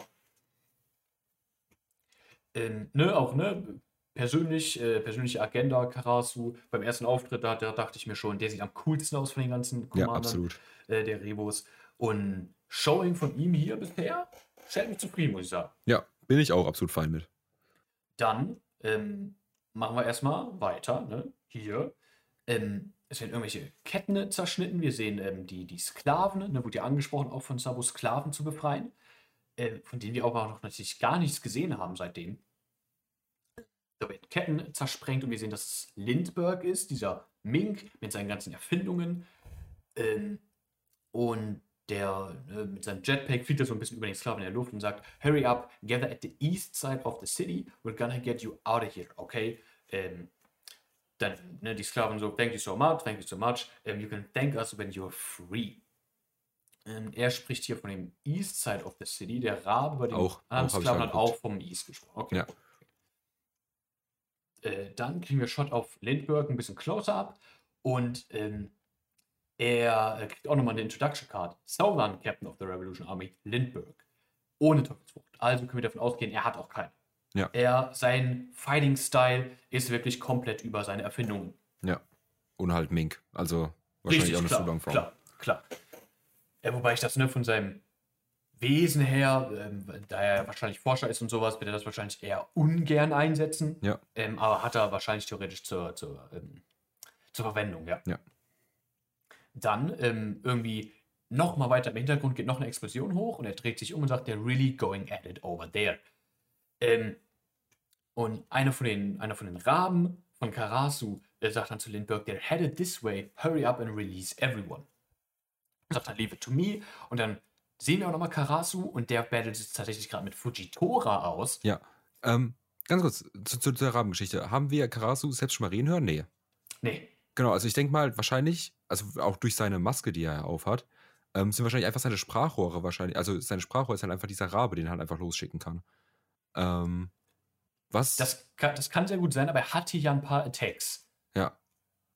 Ähm, ne, auch, ne, persönlich, äh, persönliche Agenda, Karasu, beim ersten Auftritt, da, da dachte ich mir schon, der sieht am coolsten aus von den ganzen Ja, Commandern absolut. äh, der Rebos. Und Showing von ihm hier bisher stellt mich zufrieden, muss ich sagen. Ja, bin ich auch absolut fein mit. Dann ähm, machen wir erstmal weiter. Ne? Hier. Ähm, es werden irgendwelche Ketten zerschnitten. Wir sehen ähm, die, die Sklaven, ne, wurde ja angesprochen, auch von Sabo Sklaven zu befreien, äh, von denen wir auch noch natürlich gar nichts gesehen haben seitdem. Da werden Ketten zersprengt und wir sehen, dass es Lindbergh ist, dieser Mink mit seinen ganzen Erfindungen. Ähm, und der äh, mit seinem Jetpack fliegt er so ein bisschen über den Sklaven in der Luft und sagt: Hurry up, gather at the east side of the city, we're gonna get you out of here, okay? Ähm, dann ne, die Sklaven so: Thank you so much, thank you so much, um, you can thank us when you're free. Ähm, er spricht hier von dem East Side of the City. Der Rabe bei den Auch, anderen auch Sklaven hat auch vom East gesprochen. Okay. Ja. Äh, dann kriegen wir Shot auf Lindbergh ein bisschen closer up und ähm, er äh, kriegt auch nochmal eine Introduction Card. Southern Captain of the Revolution Army, Lindbergh. Ohne Teufelsfrucht. Also können wir davon ausgehen, er hat auch keine. Ja. Er, sein Fighting-Style ist wirklich komplett über seine Erfindungen. Ja. Und halt Mink. Also wahrscheinlich auch eine klar, Form. klar, klar. Ja, wobei ich das ne, von seinem Wesen her, ähm, da er wahrscheinlich Forscher ist und sowas, wird er das wahrscheinlich eher ungern einsetzen. Ja. Ähm, aber hat er wahrscheinlich theoretisch zur, zur, ähm, zur Verwendung, ja. Ja. Dann ähm, irgendwie noch mal weiter im Hintergrund geht noch eine Explosion hoch und er dreht sich um und sagt, they're really going at it over there. Ähm, und einer von den, einer von den Raben von Karasu äh, sagt dann zu Lindbergh, they're headed this way, hurry up and release everyone. Sagt dann, leave it to me. Und dann sehen wir auch nochmal Karasu und der battlet jetzt tatsächlich gerade mit Fujitora aus. Ja. Ähm, ganz kurz, zu, zu der Rabengeschichte. Haben wir Karasu selbst schon mal reden hören? Nee. Nee, Genau, also ich denke mal, wahrscheinlich, also auch durch seine Maske, die er aufhat, ähm, sind wahrscheinlich einfach seine Sprachrohre wahrscheinlich. Also seine Sprachrohr ist halt einfach dieser Rabe, den er halt einfach losschicken kann. Ähm, was? das kann, das kann sehr gut sein, aber er hat hier ja ein paar Attacks. ja,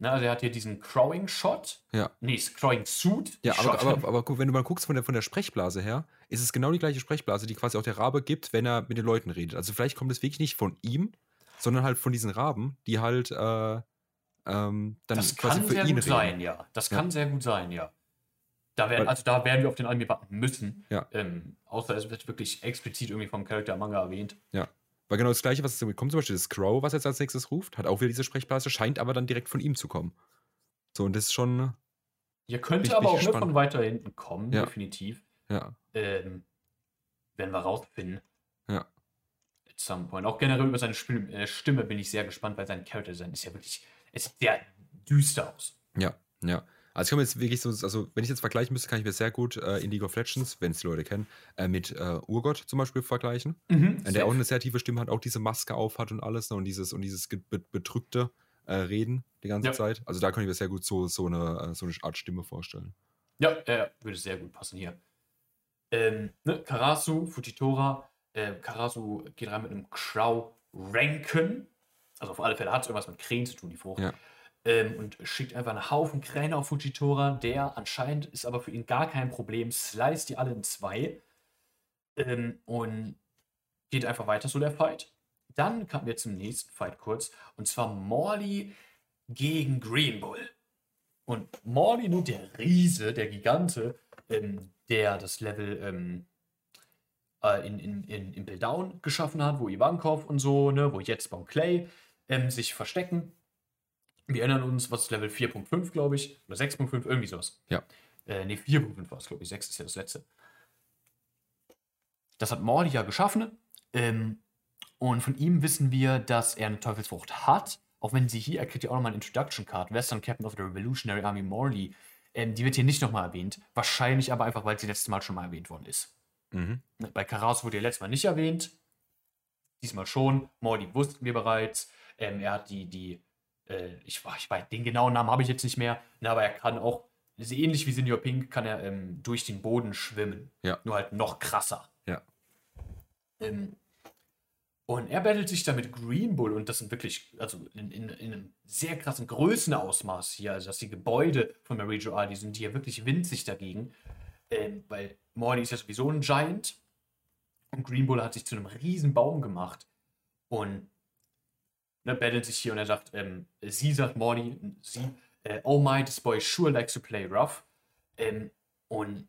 Ne, also er hat hier diesen Crowing-Shot. ja. Nee, Crowing-Suit. Ja, aber, aber, aber guck, wenn du mal guckst von der, von der Sprechblase her, ist es genau die gleiche Sprechblase, die quasi auch der Rabe gibt, wenn er mit den Leuten redet. Also vielleicht kommt es wirklich nicht von ihm, sondern halt von diesen Raben, die halt äh, ähm, dann das kann für sehr ihn gut reden. sein, ja. Das Ja. kann sehr gut sein, ja. Da werden, also da werden wir auf den Anime warten müssen. Ja. Ähm, außer es wird wirklich explizit irgendwie vom Charakter Manga erwähnt. Weil genau das gleiche, was jetzt kommt, zum Beispiel das Crow, was jetzt als nächstes ruft, hat auch wieder diese Sprechblase, scheint aber dann direkt von ihm zu kommen. So, und das ist schon, könnte Bin ich- aber auch nur von weiter hinten kommen, Ja. definitiv. ja, Ähm, werden wir rausfinden. Ja. At some point. Auch generell über seine Stimme, äh, Stimme bin ich sehr gespannt, weil sein Charakter sein ist ja wirklich, es sieht sehr düster aus. Ja, ja. Also ich kann mir jetzt wirklich so, also wenn ich jetzt vergleichen müsste, kann ich mir sehr gut äh, in League of Legends, wenn es die Leute kennen, äh, mit äh, Urgott zum Beispiel vergleichen. Mhm, der auch eine sehr tiefe Stimme hat, auch diese Maske aufhat und alles ne, und dieses und dieses be bedrückte äh, Reden die ganze Ja. Zeit. Also da kann ich mir sehr gut so, so, eine, äh, so eine Art Stimme vorstellen. Ja, ja, würde sehr gut passen hier. Ähm, ne, Karasu, Fujitora, äh, Karasu geht rein mit einem Crow Ranken. Also auf alle Fälle hat es irgendwas mit Krähen zu tun, die Frucht. Ja. Ähm, und schickt einfach einen Haufen Kräne auf Fujitora. Der anscheinend ist aber für ihn gar kein Problem. Slice die alle in zwei. Ähm, und geht einfach weiter so der Fight. Dann kamen wir zum nächsten Fight kurz. Und zwar Morley gegen Green Bull. Und Morley, nun der Riese, der Gigante, ähm, der das Level ähm, äh, in, in, in, in Bill Down geschaffen hat, wo Ivankov und so, ne, wo jetzt Bon Clay ähm, sich verstecken. Wir erinnern uns, was Level 4.5, glaube ich, oder 6.5, irgendwie sowas. Ja. Äh, ne, 4.5 war es, glaube ich, 6 ist ja das letzte. Das hat Morley ja geschaffen. Ähm, und von ihm wissen wir, dass er eine Teufelsfrucht hat. Auch wenn sie hier, er kriegt ja auch nochmal eine Introduction Card, Western Captain of the Revolutionary Army Morley. Ähm, die wird hier nicht nochmal erwähnt. Wahrscheinlich aber einfach, weil sie letztes Mal schon mal erwähnt worden ist. Mhm. Bei Karas wurde ja letztes Mal nicht erwähnt. Diesmal schon. Morley wussten wir bereits. Ähm, er hat die, die, äh, ich, ich weiß, den genauen Namen habe ich jetzt nicht mehr, ne, aber er kann auch, ähnlich wie Senior Pink, kann er ähm, durch den Boden schwimmen. Ja. Nur halt noch krasser. Ja. Ähm, und er battelt sich da mit Green Bull und das sind wirklich, also in, in, in einem sehr krassen Größenausmaß hier, also dass die Gebäude von Marijo Ali sind hier wirklich winzig dagegen, ähm, weil Morley ist ja sowieso ein Giant und Green Bull hat sich zu einem riesen Baum gemacht und ne, battelt sich hier und er sagt, ähm, sie sagt Morley, sie, äh, oh my, this boy sure likes to play rough ähm, und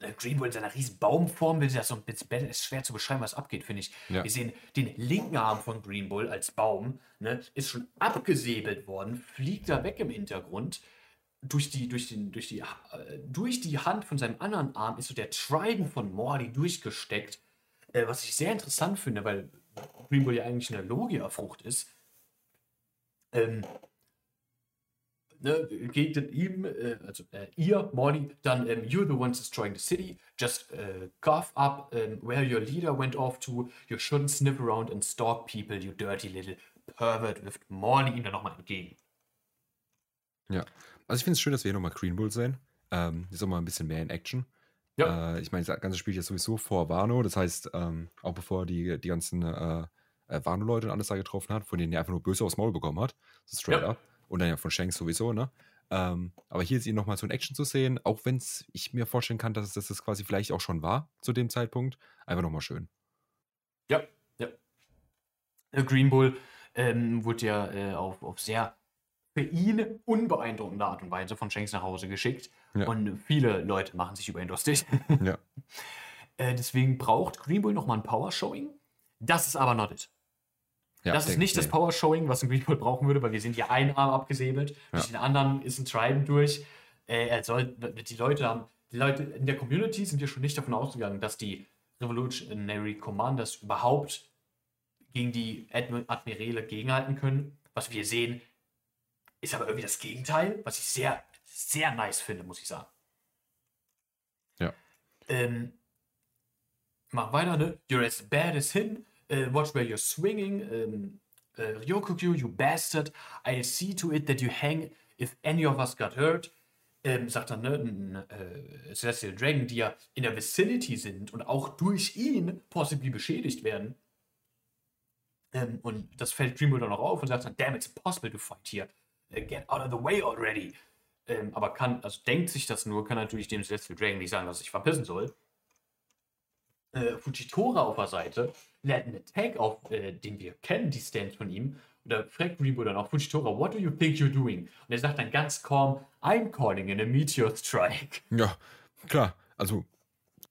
äh, Green Bull in seiner riesen Baumform will sie das so ein bisschen battle, ist schwer zu beschreiben, was abgeht, finde ich. Ja. Wir sehen den linken Arm von Green Bull als Baum, ne, ist schon abgesäbelt worden, fliegt da weg im Hintergrund. Durch die, durch, den, durch, die, äh, durch die Hand von seinem anderen Arm ist so der Trident von Morley durchgesteckt. Äh, was ich sehr interessant finde, weil Green Bull ja eigentlich eine Logia-Frucht ist. Ähm, ne, in ihm, äh, also äh, ihr, Morley, dann ähm, You're the ones destroying the city. Just äh, cough up ähm, where your leader went off to. You shouldn't sniff around and stalk people, you dirty little pervert, wirft Morley ihm dann nochmal entgegen. Ja. Also ich finde es schön, dass wir hier nochmal Green Bull sehen. Ähm, ist auch mal ein bisschen mehr in Action. Ja. Äh, ich meine, das ganze Spiel ist sowieso vor Wano, das heißt, ähm, auch bevor die, die ganzen äh, äh, Wano-Leute und alles da getroffen hat, von denen er einfach nur böse aufs Maul bekommen hat. So straight Ja. up. Und dann ja von Shanks sowieso, ne? Ähm, aber hier ist ihn nochmal so in Action zu sehen, auch wenn ich mir vorstellen kann, dass dass das quasi vielleicht auch schon war zu dem Zeitpunkt. Einfach nochmal schön. Ja, ja. Green Bull ähm, wurde ja äh, auf, auf sehr für ihn unbeeindruckende Art und Weise von Shanks nach Hause geschickt. Ja. Und viele Leute machen sich über ihn lustig. Ja. Äh, deswegen braucht Green Bull nochmal ein Power-Showing. Das ist aber not it. ja das ist nicht das. Power-Showing, was ein Green Bull brauchen würde, weil wir sehen hier einen Arm abgesäbelt, durch den anderen ist ein Trident durch. Äh, er soll, die Leute haben, die Leute in der Community sind ja schon nicht davon ausgegangen, dass die Revolutionary Commanders überhaupt gegen die Admi- Admirale gegenhalten können. Was wir sehen, ist aber irgendwie das Gegenteil, was ich sehr, sehr nice finde, muss ich sagen. Ja. Ähm, mach weiter, ne? You're as bad as him. Uh, watch where you're swinging. Um, uh, Ryokugyu, you bastard. I'll see to it that you hang if any of us got hurt. Ähm, sagt dann, ne, ein, äh, Celestial Dragon, die ja in der Vicinity sind und auch durch ihn possibly beschädigt werden. Ähm, und das fällt Dreambull dann auch auf und sagt dann, damn, it's impossible to fight here. Get out of the way already. Ähm, aber kann, also denkt sich das nur, kann natürlich dem Celestial Dragon nicht sagen, dass sich verpissen soll. Äh, Fujitora auf der Seite lädt einen Attack auf, äh, den wir kennen, die Stance von ihm. Und da fragt Greenbull dann auch Fujitora, what do you think you're doing? Und er sagt dann ganz calm, I'm calling in a Meteor Strike. Ja, klar. Also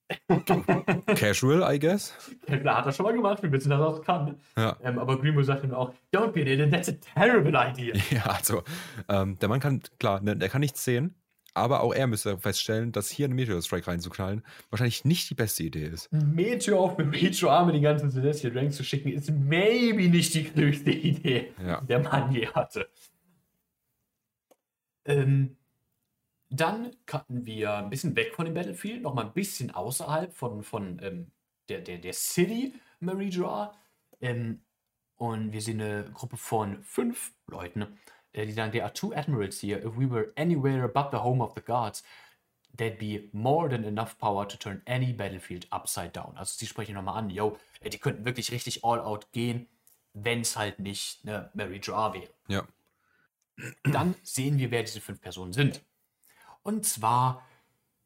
casual, I guess. Ja, klar, hat er schon mal gemacht, wir wissen, dass er das kann. Ja. Ähm, aber Greenbull sagt dann auch, don't be an idiot, that's a terrible idea. Ja, also ähm, der Mann kann, klar, ne, der kann nichts sehen, aber auch er müsste feststellen, dass hier einen Meteor Strike reinzuknallen wahrscheinlich nicht die beste Idee ist. Ein Meteor auf Meteor Arme die ganzen Celestial Dragons zu schicken, ist maybe nicht die klügste Idee, Ja. die der Mann je hatte. Ähm, dann cutten wir ein bisschen weg von dem Battlefield, nochmal ein bisschen außerhalb von, von ähm, der, der, der City Marie Ähm, und wir sehen eine Gruppe von fünf Leuten, äh, die sagen, there are two admirals here. If we were anywhere above the home of the guards, there'd be more than enough power to turn any battlefield upside down. Also sie sprechen nochmal an, yo, äh, die könnten wirklich richtig all out gehen, wenn es halt nicht eine Mary Jar wäre. Ja. Dann sehen wir, wer diese fünf Personen sind. Und zwar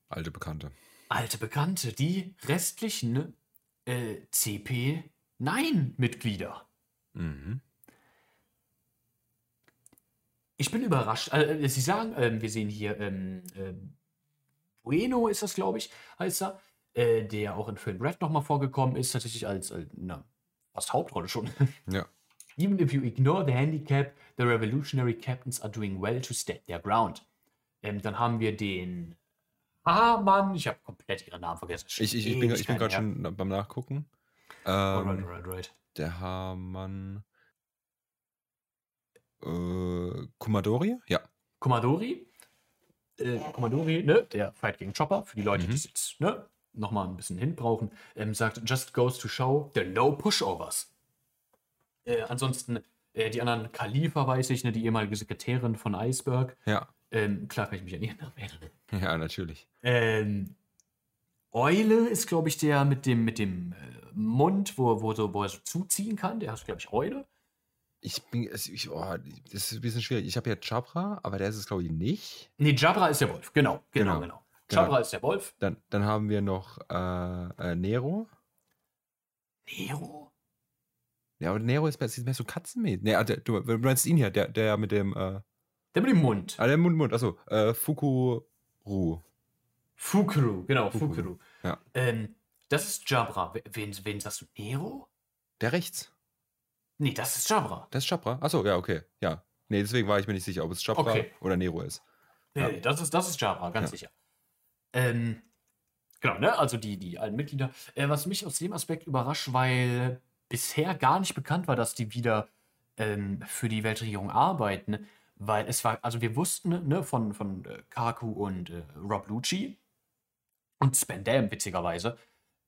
Alte Bekannte. alte Bekannte, die restlichen äh, CP9-Mitglieder. Mhm. Ich bin überrascht. Äh, Sie sagen, ähm, wir sehen hier ähm, ähm, Bueno ist das, glaube ich, heißt er, äh, der auch in Film Red nochmal vorgekommen ist, tatsächlich als, äh, na, fast Hauptrolle schon. Ja. Even if you ignore the handicap, the revolutionary captains are doing well to stand their ground. Ähm, dann haben wir den Hamann. Ich habe komplett ihren Namen vergessen. Ich, ich, ich bin, ich bin gerade schon beim Nachgucken. her. Alright, Ähm, alright, alright. der Hamann. Äh, Kumadori? Ja. Komadori. Äh, Komadori, ne, der Fight gegen Chopper, für die Leute, Mhm. die es jetzt ne, nochmal ein bisschen hin brauchen, ähm, sagt, just goes to show, there are no pushovers. Äh, ansonsten, äh, die anderen Khalifa, weiß ich, ne, die ehemalige Sekretärin von Iceberg. Ja. Ähm, klar kann ich mich an ihren Namen erinnern. Ja, natürlich. Ähm, Eule ist, glaube ich, der mit dem, mit dem äh, Mund, wo, wo, so, wo er so zuziehen kann. Der heißt, glaube ich, Eule. Ich bin. Ich, oh, das ist ein bisschen schwierig. Ich habe ja Chabra, aber der ist es, glaube ich, nicht. Nee, Jabra ist der Wolf. Genau, genau, Genau, genau. genau. Jabra ist der Wolf. Dann, dann haben wir noch äh, äh, Nero. Nero? Ja, aber Nero ist mehr, sieht mehr so katzenmäßig. Nee, der, du, du meinst ihn hier, der, der mit dem. Äh, Der mit dem Mund. ah, der Mund, Mund. Achso, äh, Fukuru. Fukuru, genau, Fukuru, Fukuru. ja. Ähm, das ist Jabra. We- Wen, wen sagst du? Nero? Der rechts. Nee, das ist Jabra. Das ist Chabra. Achso, ja, okay. Ja. Nee, deswegen war ich mir nicht sicher, ob es Chabra Okay. oder Nero ist. Nee, Ja. nee, das ist, das ist Jabra, ganz Ja. sicher. Ähm, genau, ne? Also die, die alten Mitglieder. Äh, was mich aus dem Aspekt überrascht, weil bisher gar nicht bekannt war, dass die wieder ähm, für die Weltregierung arbeiten. Weil es war, also wir wussten ne, von, von äh, Kaku und äh, Rob Lucci und Spandam, witzigerweise,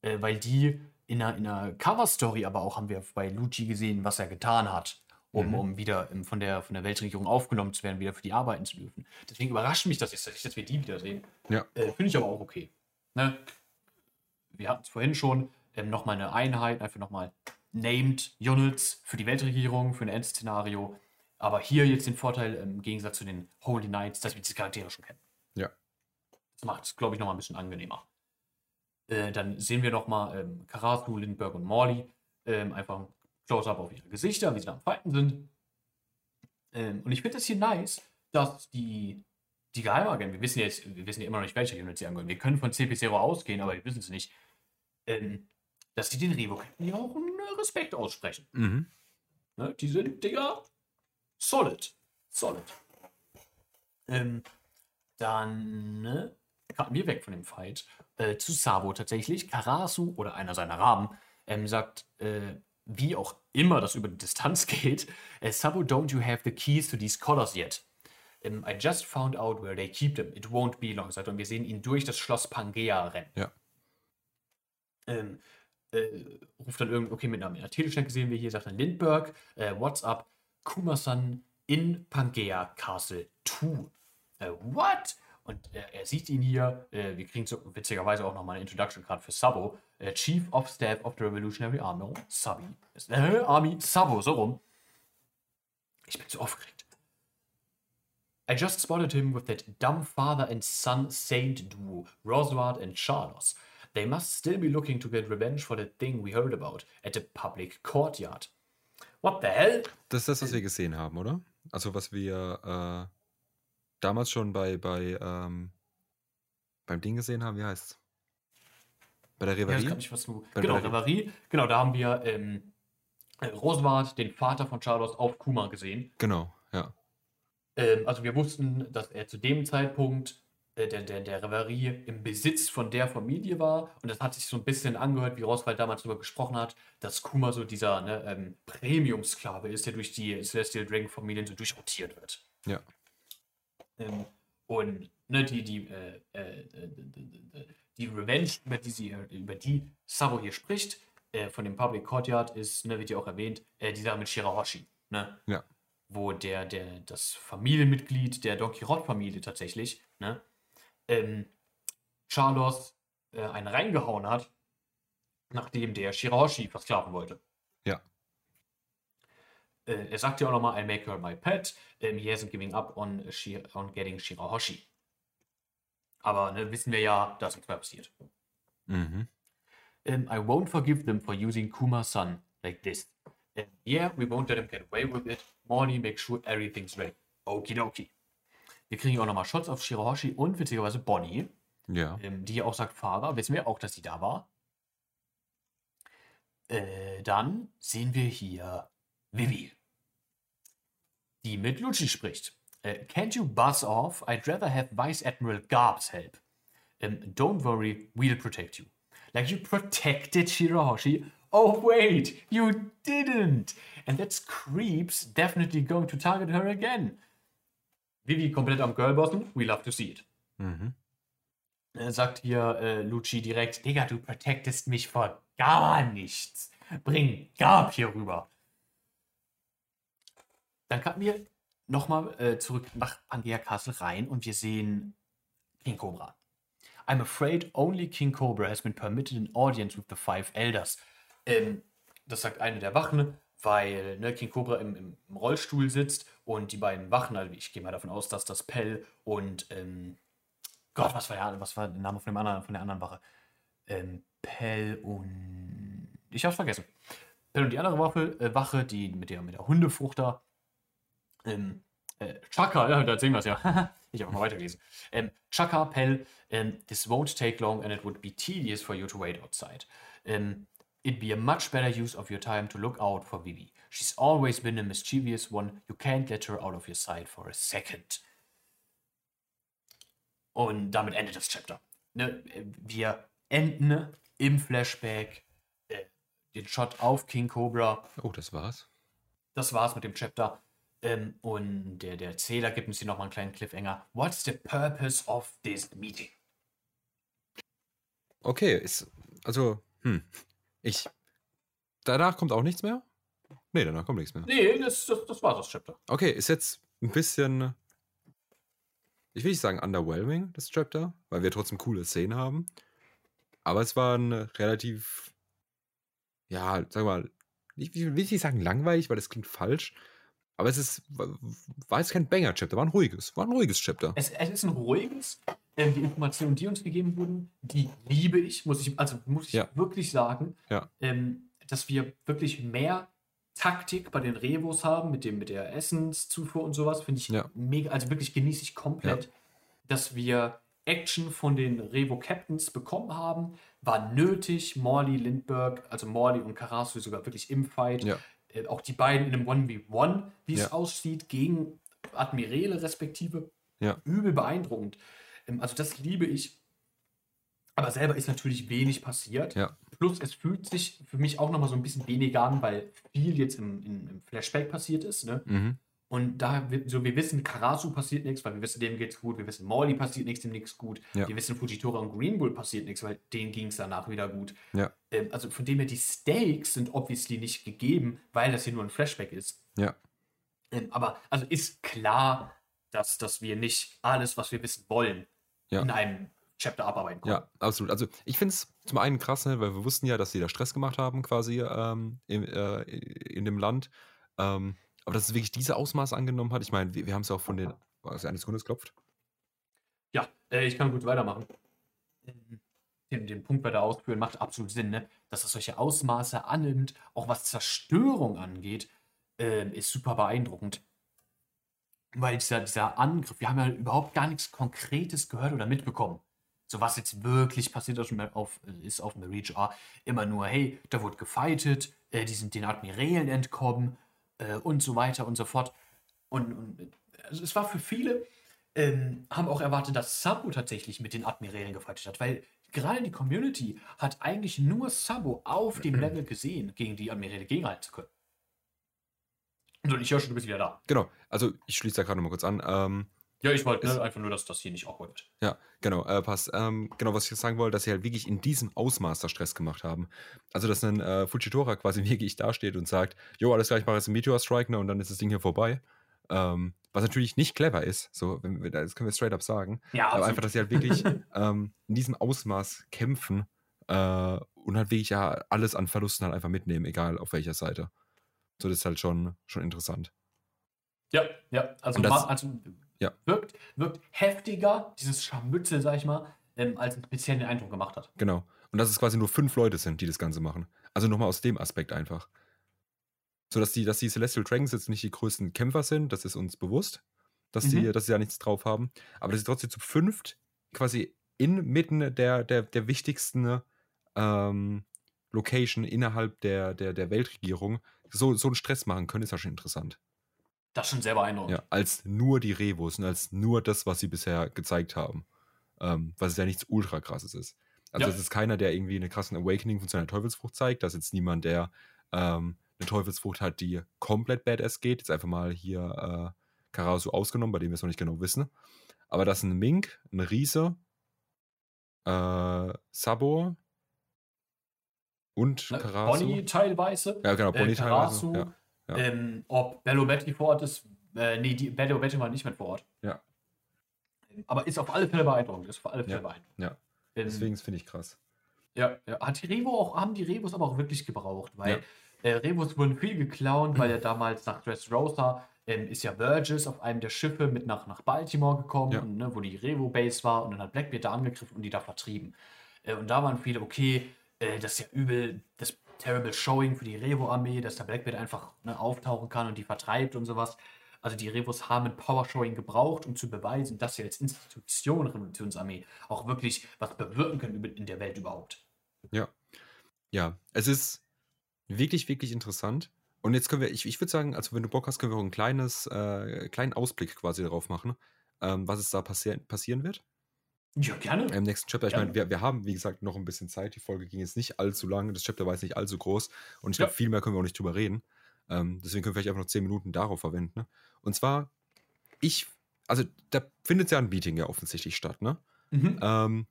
äh, weil die in einer, in einer Cover-Story aber auch haben wir bei Lucci gesehen, was er getan hat, um, Mhm. um wieder ähm, von, der, von der Weltregierung aufgenommen zu werden, wieder für die arbeiten zu dürfen. Deswegen überrascht mich das jetzt, dass dass wir die wiedersehen. Ja. Äh, Finde ich aber auch okay. Ne? Wir hatten es vorhin schon, ähm, nochmal eine Einheit, einfach nochmal named Units für die Weltregierung, für ein Endszenario. Aber hier jetzt den Vorteil im Gegensatz zu den Holy Knights, dass wir diese Charaktere schon kennen. Ja. Das macht es, glaube ich, nochmal ein bisschen angenehmer. Äh, dann sehen wir nochmal ähm, Karasu, Lindbergh und Morley. Ähm, einfach ein Close-Up auf ihre Gesichter, wie sie da am Fighten sind. Ähm, und ich finde das hier nice, dass die, die Geheimagenten, wir wissen jetzt, wir wissen ja immer noch nicht, welche Unit sie angehören. Wir können von CP0 ausgehen, aber wir wissen es nicht. Ähm, dass die den Revo-Captain ja auch einen Respekt aussprechen. Mhm. Ne? Die sind, Digga, solid. Solid. Ähm, dann ne, kamen wir weg von dem Fight äh, zu Sabo tatsächlich. Karasu oder einer seiner Raben ähm, sagt, äh, wie auch immer das über die Distanz geht, äh, Sabo, don't you have the keys to these collars yet? Ähm, I just found out where they keep them. It won't be long. Sagt, und wir sehen ihn durch das Schloss Pangea rennen. Ja. Ähm, äh, ruft dann irgendwie, okay, mit einer, mit einer Teleschnecke sehen wir hier, sagt dann Lindbergh, äh, what's up? Kumasan in Pangea Castle 2. Äh, what? Und äh, er sieht ihn hier, äh, wir kriegen so witzigerweise auch nochmal eine Introduction Card für Sabo, äh, Chief of Staff of the Revolutionary Army, Sabi, äh, Army, Sabo, so rum. Ich bin zu aufgeregt. I just spotted him with that dumb father and son saint duo, Roswart and Charlos. They must still be looking to get revenge for that thing we heard about at the public courtyard. What the hell? Das ist das, was wir gesehen haben, oder? Also, was wir äh, damals schon bei, bei ähm, beim Ding gesehen haben, wie heißt's? Bei der Ja, Reverie? kann nicht, was du. Bei genau, Reverie. Genau, da haben wir ähm, äh, Roswart, den Vater von Charlos, auf Kuma gesehen. genau, ja. Ähm, also wir wussten, dass er zu dem Zeitpunkt äh, der, der, der Reverie im Besitz von der Familie war. Und das hat sich so ein bisschen angehört, wie Roswald damals darüber gesprochen hat, dass Kuma so dieser ne, ähm, Premium-Sklave ist, der durch die Celestial Dragon-Familien so durchrotiert wird. Ja. Ähm, und ne, die, die, äh, äh, die Revenge, über die, sie, über die Sabo hier spricht, äh, von dem Public Courtyard, ist, ne, wird ja auch erwähnt, äh, die Sache mit Shirahoshi. Ne? Ja. Wo der, der, das Familienmitglied der Don Quixote-Familie tatsächlich, ne, ähm, Charlos äh, einen reingehauen hat, nachdem der Shirahoshi versklaven wollte. Ja. Äh, er sagt ja auch nochmal, I make her my pet. Um, he hasn't giving up on, Shi on getting Shirahoshi. Aber ne, wissen wir ja, dass nichts mehr passiert. Mhm. Um, I won't forgive them for using Kuma's son like this. Um, yeah, we won't let him get away with it. Morny, make sure everything's ready. Okidoki. Wir kriegen auch nochmal Shots auf Shirahoshi und witzigerweise Bonnie, Ja. ähm, die auch sagt Fahrer. Wissen wir auch, dass sie da war. Äh, dann sehen wir hier Vivi, die mit Lucci spricht. Äh, Can't you buzz off? I'd rather have Vice Admiral Garb's help. Um, don't worry, we'll protect you. Like you protected Shirahoshi? Oh wait, you didn't! And that's creeps definitely going to target her again. Vivi komplett am Girlbossen, we love to see it. Mhm. Äh, sagt hier äh, Lucci direkt, Digga, du protectest mich vor gar nichts. Bring Gab hier rüber. Dann kamen wir nochmal äh, zurück nach Pangea Castle rein und wir sehen King Cobra. I'm afraid only King Cobra has been permitted an audience with the five elders. Ähm, das sagt eine der Wachen, weil ne, King Cobra im, im, Rollstuhl sitzt und die beiden Wachen, also ich gehe mal davon aus, dass das Pell und ähm, Gott, was war der, was war der Name von, dem anderen, von der anderen Wache? Ähm, Pell und. Ich hab's vergessen. Pell und die andere Wache, äh, Wache die mit der, mit der Hundefrucht da. Ähm, äh, Chaka, ja, da erzählen wir es ja. ich habe mal weitergelesen. Ähm, Chaka, Pell, ähm, this won't take long and it would be tedious for you to wait outside. Ähm, it'd be a much better use of your time to look out for Vivi. She's always been a mischievous one. You can't let her out of your sight for a second. Und damit endet das Chapter. Ne, wir enden im Flashback äh, den Shot auf King Cobra. Oh, das war's. Das war's mit dem Chapter. Ähm, und der, der Erzähler gibt uns hier nochmal einen kleinen Cliffhanger. What's the purpose of this meeting? Okay, ist. Also, hm. Ich. Danach kommt auch nichts mehr? Nee, danach kommt nichts mehr. Nee, das, das, das war das Chapter. Okay, ist jetzt ein bisschen. Ich will nicht sagen underwhelming, das Chapter, weil wir trotzdem coole Szenen haben. Aber es war ein relativ. Ja, wir mal. Ich will nicht sagen langweilig, weil das klingt falsch. Aber es ist, war jetzt kein Banger-Chapter, war ein ruhiges, war ein ruhiges Chapter. Es, es ist ein ruhiges. Ähm, die Informationen, die uns gegeben wurden, die liebe ich, muss ich, also muss ich Ja. wirklich sagen, Ja. ähm, dass wir wirklich mehr Taktik bei den Revos haben, mit, dem, mit der Essenszufuhr und sowas, finde ich Ja. mega, also wirklich genieße ich komplett, dass wir Action von den Revo Captains bekommen haben, war nötig. Morley, Lindbergh, also Morley und Karasu sogar wirklich im Fight. Ja. Äh, auch die beiden in einem 1v1, wie Ja. es aussieht, gegen Admirale respektive. Ja. Übel beeindruckend. Also das liebe ich. Aber selber ist natürlich wenig passiert. Ja. Plus es fühlt sich für mich auch nochmal so ein bisschen weniger an, weil viel jetzt im, im, im Flashback passiert ist. Ne? Mhm. Und da, wir- so wir wissen, Karasu passiert nichts, weil wir wissen, dem geht's gut. Wir wissen, Morley passiert nichts, dem nichts gut. Ja. Wir wissen, Fujitora und Green Bull passiert nichts, weil denen ging es danach wieder gut. Ja. Ähm, also von dem her, die Stakes sind obviously nicht gegeben, weil das hier nur ein Flashback ist. Ja. Ähm, aber also ist klar, dass, dass wir nicht alles, was wir wissen wollen, Ja. in einem Chapter abarbeiten können. Ja, absolut. Also ich finde es zum einen krass, ne, weil wir wussten ja, dass sie da Stress gemacht haben quasi ähm, im, äh, in dem Land. Ähm, aber dass es wirklich diese Ausmaße angenommen hat, ich meine, wir, wir haben es auch von den. Also eine Sekunde, es klopft. Ja, äh, ich kann gut weitermachen. Den, den Punkt weiter ausführen macht absolut Sinn, ne? dass es solche Ausmaße annimmt, auch was Zerstörung angeht, ähm, ist super beeindruckend. Weil dieser, dieser Angriff, wir haben ja überhaupt gar nichts Konkretes gehört oder mitbekommen. So was jetzt wirklich passiert ist auf, ist auf Marine A. Immer nur, hey, da wurde gefightet, äh, die sind den Admirälen entkommen äh, und so weiter und so fort. Und, und also es war für viele, ähm, haben auch erwartet, dass Sabo tatsächlich mit den Admirälen gefightet hat, weil gerade die Community hat eigentlich nur Sabo auf dem Level gesehen, gegen die Admiräle gegenhalten zu können. Und ich höre schon, du bist wieder da. Genau, also ich schließe da gerade nochmal kurz an. Ähm, Ja, ich wollte ne, einfach nur, dass das hier nicht awkward wird. Ja, genau, äh, passt. Ähm, genau, was ich sagen wollte, dass sie halt wirklich in diesem Ausmaß da Stress gemacht haben. Also, dass ein äh, Fujitora quasi wirklich dasteht und sagt, jo, alles klar, ich mache jetzt einen Meteor Strike, ne, und dann ist das Ding hier vorbei. Ähm, was natürlich nicht clever ist, so, wenn das können wir straight up sagen. Ja, Aber absolut. einfach, dass sie halt wirklich ähm, in diesem Ausmaß kämpfen äh, und halt wirklich ja alles an Verlusten halt einfach mitnehmen, egal auf welcher Seite. So, das ist halt schon, schon interessant. Ja, ja, also, das- also Ja. wirkt, wirkt heftiger, dieses Scharmützel, sag ich mal, ähm, als es bisher den Eindruck gemacht hat. Genau. Und dass es quasi nur fünf Leute sind, die das Ganze machen. Also nochmal aus dem Aspekt einfach. So, dass die, dass die Celestial Dragons jetzt nicht die größten Kämpfer sind, das ist uns bewusst, dass, die, Mhm. dass sie ja nichts drauf haben. Aber dass sie trotzdem zu fünft quasi inmitten der, der, der wichtigsten ähm, Location innerhalb der, der, der Weltregierung so, so einen Stress machen können, ist ja schon interessant. Das ist schon sehr beeindruckend. Ja, als nur die Revos und als nur das, was sie bisher gezeigt haben. Ähm, was ja nichts ultra krasses ist. Also Ja. es ist keiner, der irgendwie eine krassen Awakening von seiner Teufelsfrucht zeigt. Das ist jetzt niemand, der ähm, eine Teufelsfrucht hat, die komplett badass geht. Jetzt einfach mal hier äh, Karasu ausgenommen, bei dem wir es noch nicht genau wissen. Aber das ist ein Mink, ein Riese, äh, Sabo und Ne? Karasu. Bonnie teilweise. Ja, genau, Bonnie äh, teilweise. Ja. ja. Ähm, ob Bello Betty vor Ort ist, äh, nee, die Bello Betty war nicht mit vor Ort. Ja. Aber ist auf alle Fälle beeindruckend. Ist auf alle Fälle Ja, beeindruckend. ja. Ähm, Deswegen finde ich krass. Ja, ja. Hat die Revo auch, haben die Revos aber auch wirklich gebraucht, weil äh, Revos wurden viel geklaut, weil ja damals nach Dressrosa ähm, ist ja Burgess auf einem der Schiffe mit nach, nach Baltimore gekommen, Ja. und, ne, wo die Revo-Base war und dann hat Blackbeard da angegriffen und die da vertrieben. Äh, und da waren viele, okay, äh, das ist ja übel, das terrible Showing für die Revo-Armee, dass der Blackbeard einfach ne, auftauchen kann und die vertreibt und sowas. Also die Revos haben ein Power-Showing gebraucht, um zu beweisen, dass sie als Institution Revolutionsarmee auch wirklich was bewirken können in der Welt überhaupt. Ja. Ja, es ist wirklich, wirklich interessant. Und jetzt können wir, ich, ich würde sagen, also wenn du Bock hast, können wir auch ein kleines, äh, kleinen Ausblick quasi darauf machen, ähm, was es da passi passieren wird Ja, gerne. im nächsten Chapter. Ich Ja. meine, wir, wir haben, wie gesagt, noch ein bisschen Zeit. Die Folge ging jetzt nicht allzu lang. Das Chapter war jetzt nicht allzu groß. Und ich Ja. glaube, viel mehr können wir auch nicht drüber reden. Ähm, deswegen können wir vielleicht einfach noch 10 Minuten darauf verwenden. Ne? Und zwar, ich, also da findet ja ein Meeting ja offensichtlich statt, ne? Mhm. Ähm,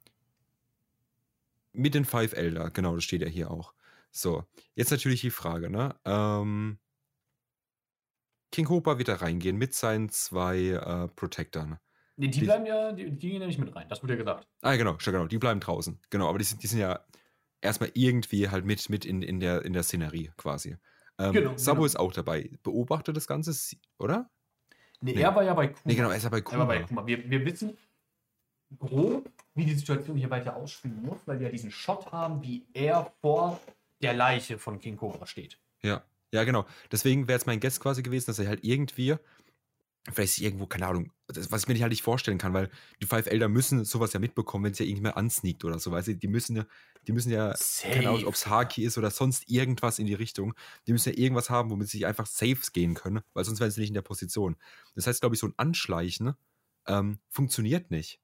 mit den Five Elder, genau, das steht ja hier auch. So, jetzt natürlich die Frage, ne? Ähm, King Hooper wird da reingehen mit seinen zwei äh, Protectern. Nee, die, die- bleiben ja, die, die gehen ja nicht mit rein. Das wurde ja gesagt. Ah, genau, genau, die bleiben draußen. Genau, aber die sind, die sind ja erstmal irgendwie halt mit, mit in, in, der, in der Szenerie quasi. Ähm, Genau, Sabo genau. ist auch dabei. Beobachtet das Ganze, oder? Nee, Nee. er war ja bei Kuma. Nee, genau, er ist ja bei Er war bei. Kuma. Wir, wir wissen grob, wie die Situation hier weiter ausspielen muss, weil wir ja diesen Shot haben, wie er vor der Leiche von King Cobra steht. Ja, ja, genau. Deswegen wäre jetzt mein Guess quasi gewesen, dass er halt irgendwie, vielleicht ist irgendwo, keine Ahnung, das, was ich mir nicht halt nicht vorstellen kann, weil die Five Elder müssen sowas ja mitbekommen, wenn es ja irgendjemand ansneakt oder so, weißt du, die müssen ja, die müssen ja, keine Ahnung, Safe. ob es Haki ist oder sonst irgendwas in die Richtung, die müssen ja irgendwas haben, womit sie sich einfach safe gehen können, weil sonst wären sie nicht in der Position. Das heißt, glaube ich, so ein Anschleichen ähm, funktioniert nicht.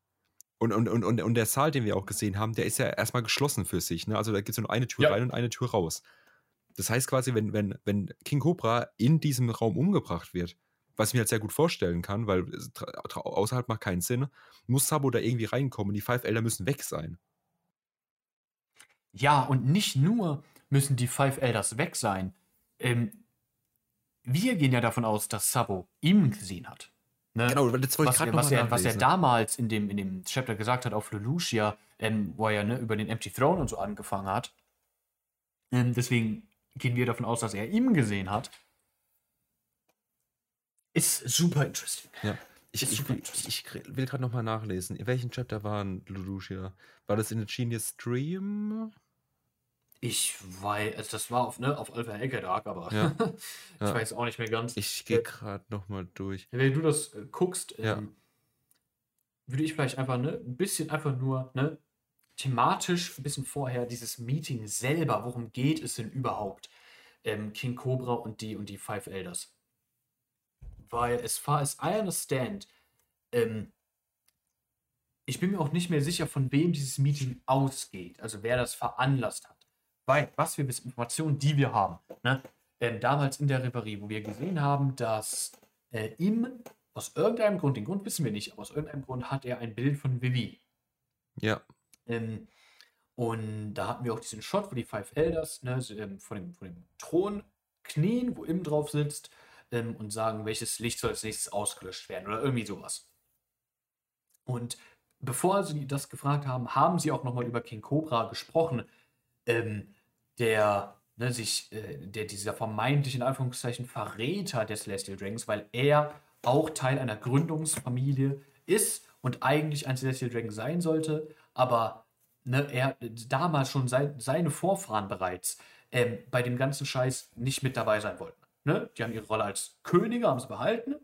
Und, und, und, und, und der Saal, den wir auch gesehen haben, der ist ja erstmal geschlossen für sich. Ne? Also da gibt es nur eine Tür Ja. rein und eine Tür raus. Das heißt quasi, wenn, wenn, wenn King Cobra in diesem Raum umgebracht wird, was ich mir halt sehr gut vorstellen kann, weil außerhalb macht keinen Sinn, muss Sabo da irgendwie reinkommen. Die Five Elder müssen weg sein. Ja, und nicht nur müssen die Five Elders weg sein. Ähm, wir gehen ja davon aus, dass Sabo ihn gesehen hat. Ne? Genau, weil das wollte ich was, gerade er, noch was, er, was er damals in dem, in dem Chapter gesagt hat auf Lelouchia, ähm, wo er ja ne, über den Empty Throne und so angefangen hat. Ähm, deswegen gehen wir davon aus, dass er ihn gesehen hat. Ist super interesting. Ja. Ich, ich, ich kr- will gerade nochmal nachlesen. In welchem Chapter waren Lelouchia? War das in der Genius Stream? Ich weiß, also das war auf, ne, auf Alpha Hacker Dark, aber Ja. ich Ja. weiß auch nicht mehr ganz. Ich gehe gerade nochmal durch. Wenn du das äh, guckst, Ja. ähm, würde ich vielleicht einfach ne, ein bisschen einfach nur ne, thematisch ein bisschen vorher dieses Meeting selber, worum geht es denn überhaupt? Ähm, King Cobra und die und die Five Elders. Weil as far as I understand, ähm, ich bin mir auch nicht mehr sicher, von wem dieses Meeting ausgeht, also wer das veranlasst hat. Weil, was wir bis Informationen, die wir haben, ne, ähm, damals in der Reverie, wo wir gesehen haben, dass äh, ihm aus irgendeinem Grund, den Grund wissen wir nicht, aber aus irgendeinem Grund hat er ein Bild von Vivi. Ja. Ähm, und da hatten wir auch diesen Shot, wo die Five Elders ne, ähm, vor, dem, vor dem Thron knien, wo Im drauf sitzt ähm, und sagen, welches Licht soll als nächstes ausgelöscht werden oder irgendwie sowas. Und bevor sie das gefragt haben, haben sie auch nochmal über King Cobra gesprochen, ähm, der ne, sich, äh, der dieser vermeintlichen Anführungszeichen Verräter des Celestial Dragons, weil er auch Teil einer Gründungsfamilie ist und eigentlich ein Celestial Dragon sein sollte, aber ne, er damals schon sein, seine Vorfahren bereits ähm, bei dem ganzen Scheiß nicht mit dabei sein wollten. Ne? Die haben ihre Rolle als Könige, haben sie behalten,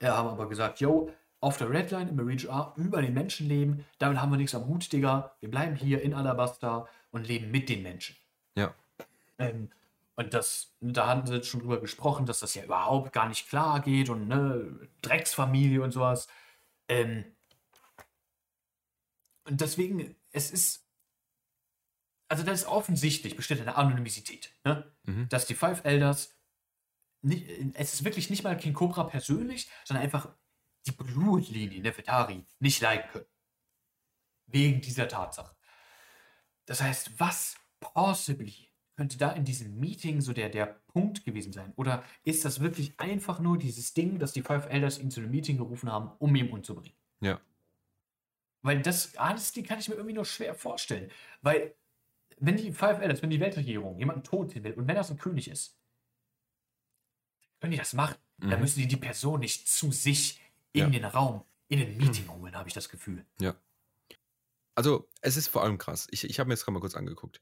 äh, haben aber gesagt, yo, auf der Redline im Marine A über den Menschen leben, damit haben wir nichts am Hut, Digga. Wir bleiben hier in Alabasta und leben mit den Menschen. Ja. Ähm, und das, da hatten sie jetzt schon drüber gesprochen, dass das ja überhaupt gar nicht klar geht und ne, Drecksfamilie und sowas. Ähm, und deswegen, es ist, also das ist offensichtlich, besteht eine Anonymität, ne? Mhm. dass die Five Elders, nicht, es ist wirklich nicht mal King Cobra persönlich, sondern einfach die Blutlinie Nefertari nicht leiden können. Wegen dieser Tatsache. Das heißt, was possibly könnte da in diesem Meeting so der, der Punkt gewesen sein? Oder ist das wirklich einfach nur dieses Ding, dass die Five Elders ihn zu einem Meeting gerufen haben, um ihn umzubringen? Ja. Weil das, alles die kann ich mir irgendwie nur schwer vorstellen. Weil, wenn die Five Elders, wenn die Weltregierung jemanden tot will und wenn das ein König ist, können die das machen. Mhm. Dann müssen die die Person nicht zu sich in Ja. den Raum, in den Meeting holen, habe ich das Gefühl. Ja. Also, es ist vor allem krass. Ich, ich habe mir jetzt gerade mal kurz angeguckt.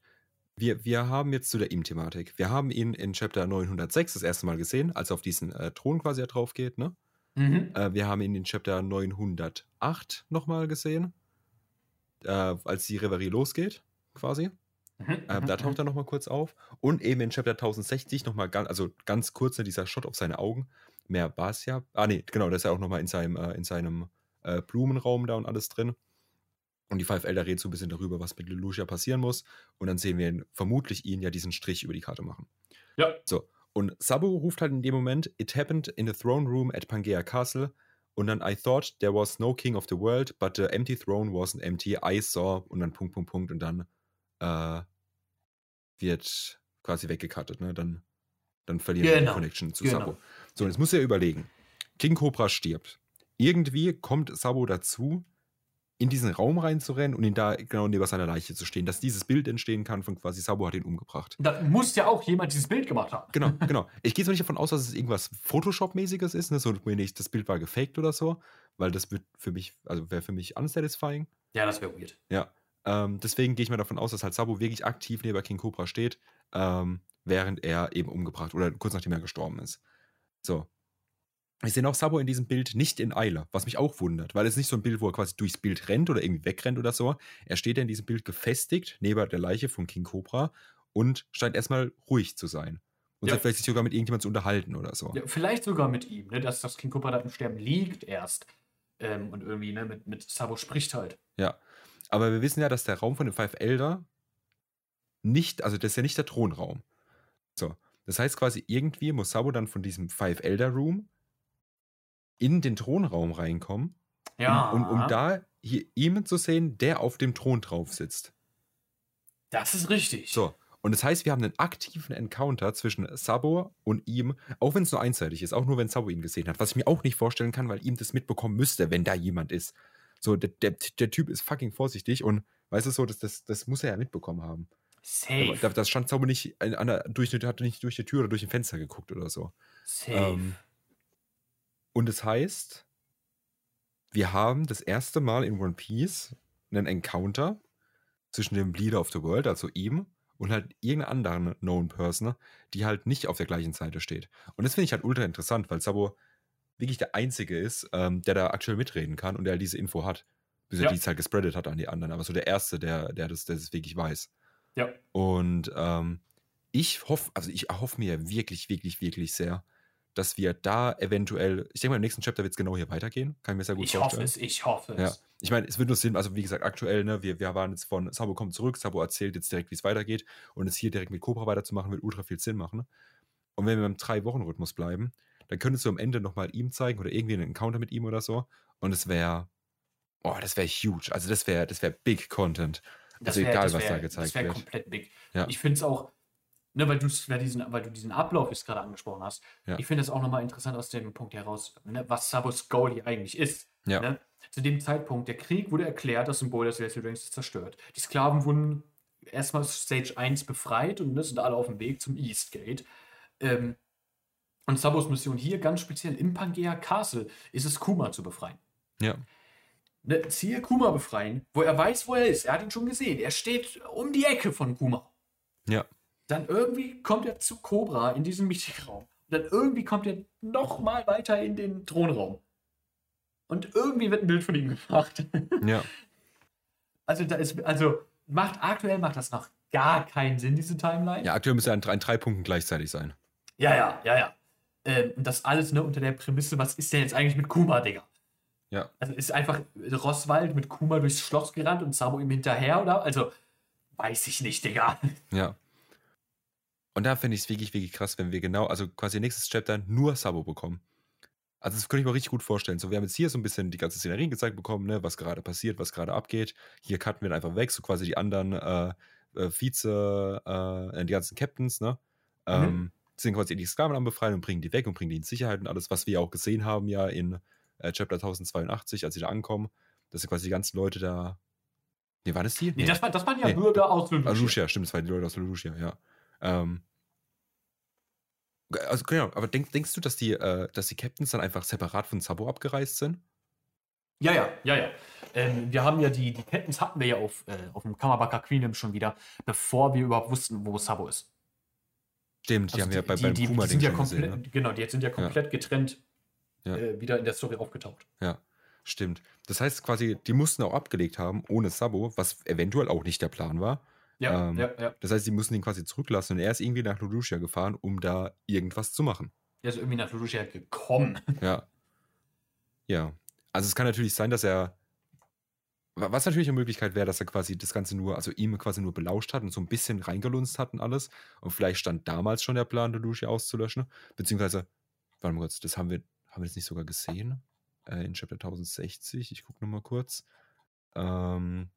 Wir, wir haben jetzt zu der ihm-Thematik. Wir haben ihn in Chapter 906 das erste Mal gesehen, als er auf diesen äh, Thron quasi drauf geht, ne? Mhm. Äh, wir haben ihn in Chapter 908 nochmal gesehen, äh, als die Reverie losgeht, quasi. Mhm. Äh, da Mhm. taucht er nochmal kurz auf. Und eben in Chapter 1060 nochmal ganz, also ganz kurz ne, dieser Shot auf seine Augen. Mehr war es ja. Ah, nee, genau, da ist er auch nochmal in seinem, äh, in seinem äh, Blumenraum da und alles drin. Und die Five Elder reden so ein bisschen darüber, was mit Lelouch passieren muss. Und dann sehen wir ihn, vermutlich ihn ja diesen Strich über die Karte machen. Ja. So. Und Sabu ruft halt in dem Moment, It happened in the throne room at Pangea Castle. Und dann, I thought there was no king of the world, but the empty throne wasn't empty. I saw. Und dann Punkt, Punkt, Punkt. Und dann äh, wird quasi weggekattet. Ne? Dann, dann verlieren wir die Genau. Connection zu Genau. Sabo. So, und jetzt muss er überlegen. King Cobra stirbt. Irgendwie kommt Sabo dazu, in diesen Raum reinzurennen und ihn da genau neben seiner Leiche zu stehen, dass dieses Bild entstehen kann von quasi Sabo hat ihn umgebracht. Da muss ja auch jemand dieses Bild gemacht haben. Genau, genau. Ich gehe zwar nicht davon aus, dass es irgendwas Photoshop-mäßiges ist, ne? so wenig, das Bild war gefaked oder so, weil das wird für mich, also wäre für mich unsatisfying. Ja, das wäre weird. Ja. Ähm, deswegen gehe ich mal davon aus, dass halt Sabo wirklich aktiv neben King Cobra steht, ähm, während er eben umgebracht oder kurz nachdem er gestorben ist. So. Ich sehe auch Sabo in diesem Bild nicht in Eile, was mich auch wundert, weil es nicht so ein Bild, wo er quasi durchs Bild rennt oder irgendwie wegrennt oder so. Er steht ja in diesem Bild gefestigt neben der Leiche von King Cobra und scheint erstmal ruhig zu sein. Und Ja. vielleicht sich sogar mit irgendjemandem zu unterhalten oder so. Ja, vielleicht sogar mit ihm, ne, dass das King Cobra da im Sterben liegt erst. Ähm, und irgendwie, ne, mit, mit Sabo spricht halt. Ja. Aber wir wissen ja, dass der Raum von den Five Elder nicht, also das ist ja nicht der Thronraum. So. Das heißt quasi, irgendwie muss Sabo dann von diesem Five Elder Room in den Thronraum reinkommen, Ja. um, um, um da hier jemanden zu sehen, der auf dem Thron drauf sitzt. Das ist richtig. So. Und das heißt, wir haben einen aktiven Encounter zwischen Sabo und ihm, auch wenn es nur einseitig ist, auch nur wenn Sabo ihn gesehen hat, was ich mir auch nicht vorstellen kann, weil ihm das mitbekommen müsste, wenn da jemand ist. So, der, der, der Typ ist fucking vorsichtig und weißt du so, das, das, das muss er ja mitbekommen haben. Safe. Da, das stand Sabo nicht an der, durch, die- hat nicht durch die Tür oder durch ein Fenster geguckt oder so. Safe. Ähm, und das heißt, wir haben das erste Mal in One Piece einen Encounter zwischen dem Leader of the World, also ihm, und halt irgendeiner anderen Known Person, die halt nicht auf der gleichen Seite steht. Und das finde ich halt ultra interessant, weil Sabo wirklich der Einzige ist, ähm, der da aktuell mitreden kann und der halt diese Info hat. Bis er Ja. die es halt gespreadet hat an die anderen. Aber so der Erste, der, der, das, der das wirklich weiß. ja. Und ähm, ich hoffe, also ich erhoffe mir wirklich, wirklich, wirklich sehr, dass wir da eventuell, ich denke mal, im nächsten Chapter wird es genau hier weitergehen. Kann ich mir sehr gut Ich vorstellen. hoffe es, ich hoffe Ja, es. ich meine, es wird nur Sinn, also wie gesagt, aktuell, ne, wir, wir waren jetzt von Sabo kommt zurück, Sabo erzählt jetzt direkt, wie es weitergeht und es hier direkt mit Cobra weiterzumachen, wird ultra viel Sinn machen. Und wenn wir beim Drei-Wochen-Rhythmus bleiben, dann könntest du am Ende nochmal ihm zeigen oder irgendwie einen Encounter mit ihm oder so. Und es wäre, oh, das wäre huge. Also das wäre, das wäre Big Content. Das Also wär- egal, das was wär- da gezeigt Das wäre wird. komplett big. Ja. Ich finde es auch, ne, weil, diesen, weil du diesen Ablauf jetzt gerade angesprochen hast, Ja. ich finde es auch nochmal interessant aus dem Punkt heraus, ne, was Sabos Goal hier eigentlich ist. Ja. Ne? Zu dem Zeitpunkt, der Krieg wurde erklärt, das Symbol des Dragons ist zerstört. Die Sklaven wurden erstmal Stage 1 befreit und ne, sind alle auf dem Weg zum Eastgate. Ähm, und Sabos Mission hier ganz speziell im Pangea Castle ist es, Kuma zu befreien. Ja. Ne, Ziel Kuma befreien, wo er weiß, wo er ist. Er hat ihn schon gesehen. Er steht um die Ecke von Kuma. Ja. Dann irgendwie kommt er zu Cobra in diesen Meetingraum. Und dann irgendwie kommt er noch mal weiter in den Thronraum. Und irgendwie wird ein Bild von ihm gemacht. Ja. Also, da ist, also macht, aktuell macht das noch gar keinen Sinn, diese Timeline. Ja, aktuell müsste er an drei, an drei Punkten gleichzeitig sein. ja, ja, ja. ja. Ähm, und das alles ne, unter der Prämisse, was ist denn jetzt eigentlich mit Kuma, Digga? Ja. Also ist einfach Rosswald mit Kuma durchs Schloss gerannt und Sabo ihm hinterher, oder? Also, weiß ich nicht, Digga. Ja. Und da finde ich es wirklich, wirklich krass, wenn wir genau, also quasi nächstes Chapter nur Sabo bekommen. Also das könnte ich mir richtig gut vorstellen. So, wir haben jetzt hier so ein bisschen die ganze Szenerie gezeigt bekommen, ne, was gerade passiert, was gerade abgeht. Hier cutten wir einfach weg, so quasi die anderen äh, äh, Vize, äh, die ganzen Captains, ne? Ähm, sind quasi die Sklaven am Befreien und bringen die weg und bringen die in Sicherheit und alles, was wir auch gesehen haben ja in äh, Chapter 1082, als sie da ankommen, dass sie quasi die ganzen Leute da. Nee, waren das die? Nee, das, war, das waren ja Nee. Bürger aus Ah, Lucia. Lucia, stimmt, das waren die Leute aus Lucia, ja. Ähm, also genau, aber denk, denkst du, dass die, äh, dass die Captains dann einfach separat von Sabo abgereist sind? Ja, ja, ja, ja. Ähm, wir haben ja die, die Captains hatten wir ja auf, äh, auf dem Kamabaka Queenum schon wieder, bevor wir überhaupt wussten, wo Sabo ist. Stimmt, die Also haben wir bei, die, beim die, die Kuma-Ding sind ja komplett, gesehen, ne? genau, die sind ja komplett getrennt Ja. äh, wieder in der Story aufgetaucht. Ja, stimmt. Das heißt quasi, die mussten auch abgelegt haben, ohne Sabo, was eventuell auch nicht der Plan war. Ja, Ähm, ja, ja. Das heißt, sie mussten ihn quasi zurücklassen und er ist irgendwie nach Lucia gefahren, um da irgendwas zu machen. Der ist irgendwie nach Lucia gekommen. Ja. Ja. Also es kann natürlich sein, dass er. Wa- Was natürlich eine Möglichkeit wäre, dass er quasi das Ganze nur, also ihm quasi nur belauscht hat und so ein bisschen reingelunzt hat und alles. Und vielleicht stand damals schon der Plan, Lucia auszulöschen. Beziehungsweise, warte mal kurz, das haben wir, haben wir das nicht sogar gesehen? Äh, in Chapter 1060. Ich gucke nochmal kurz. Ähm,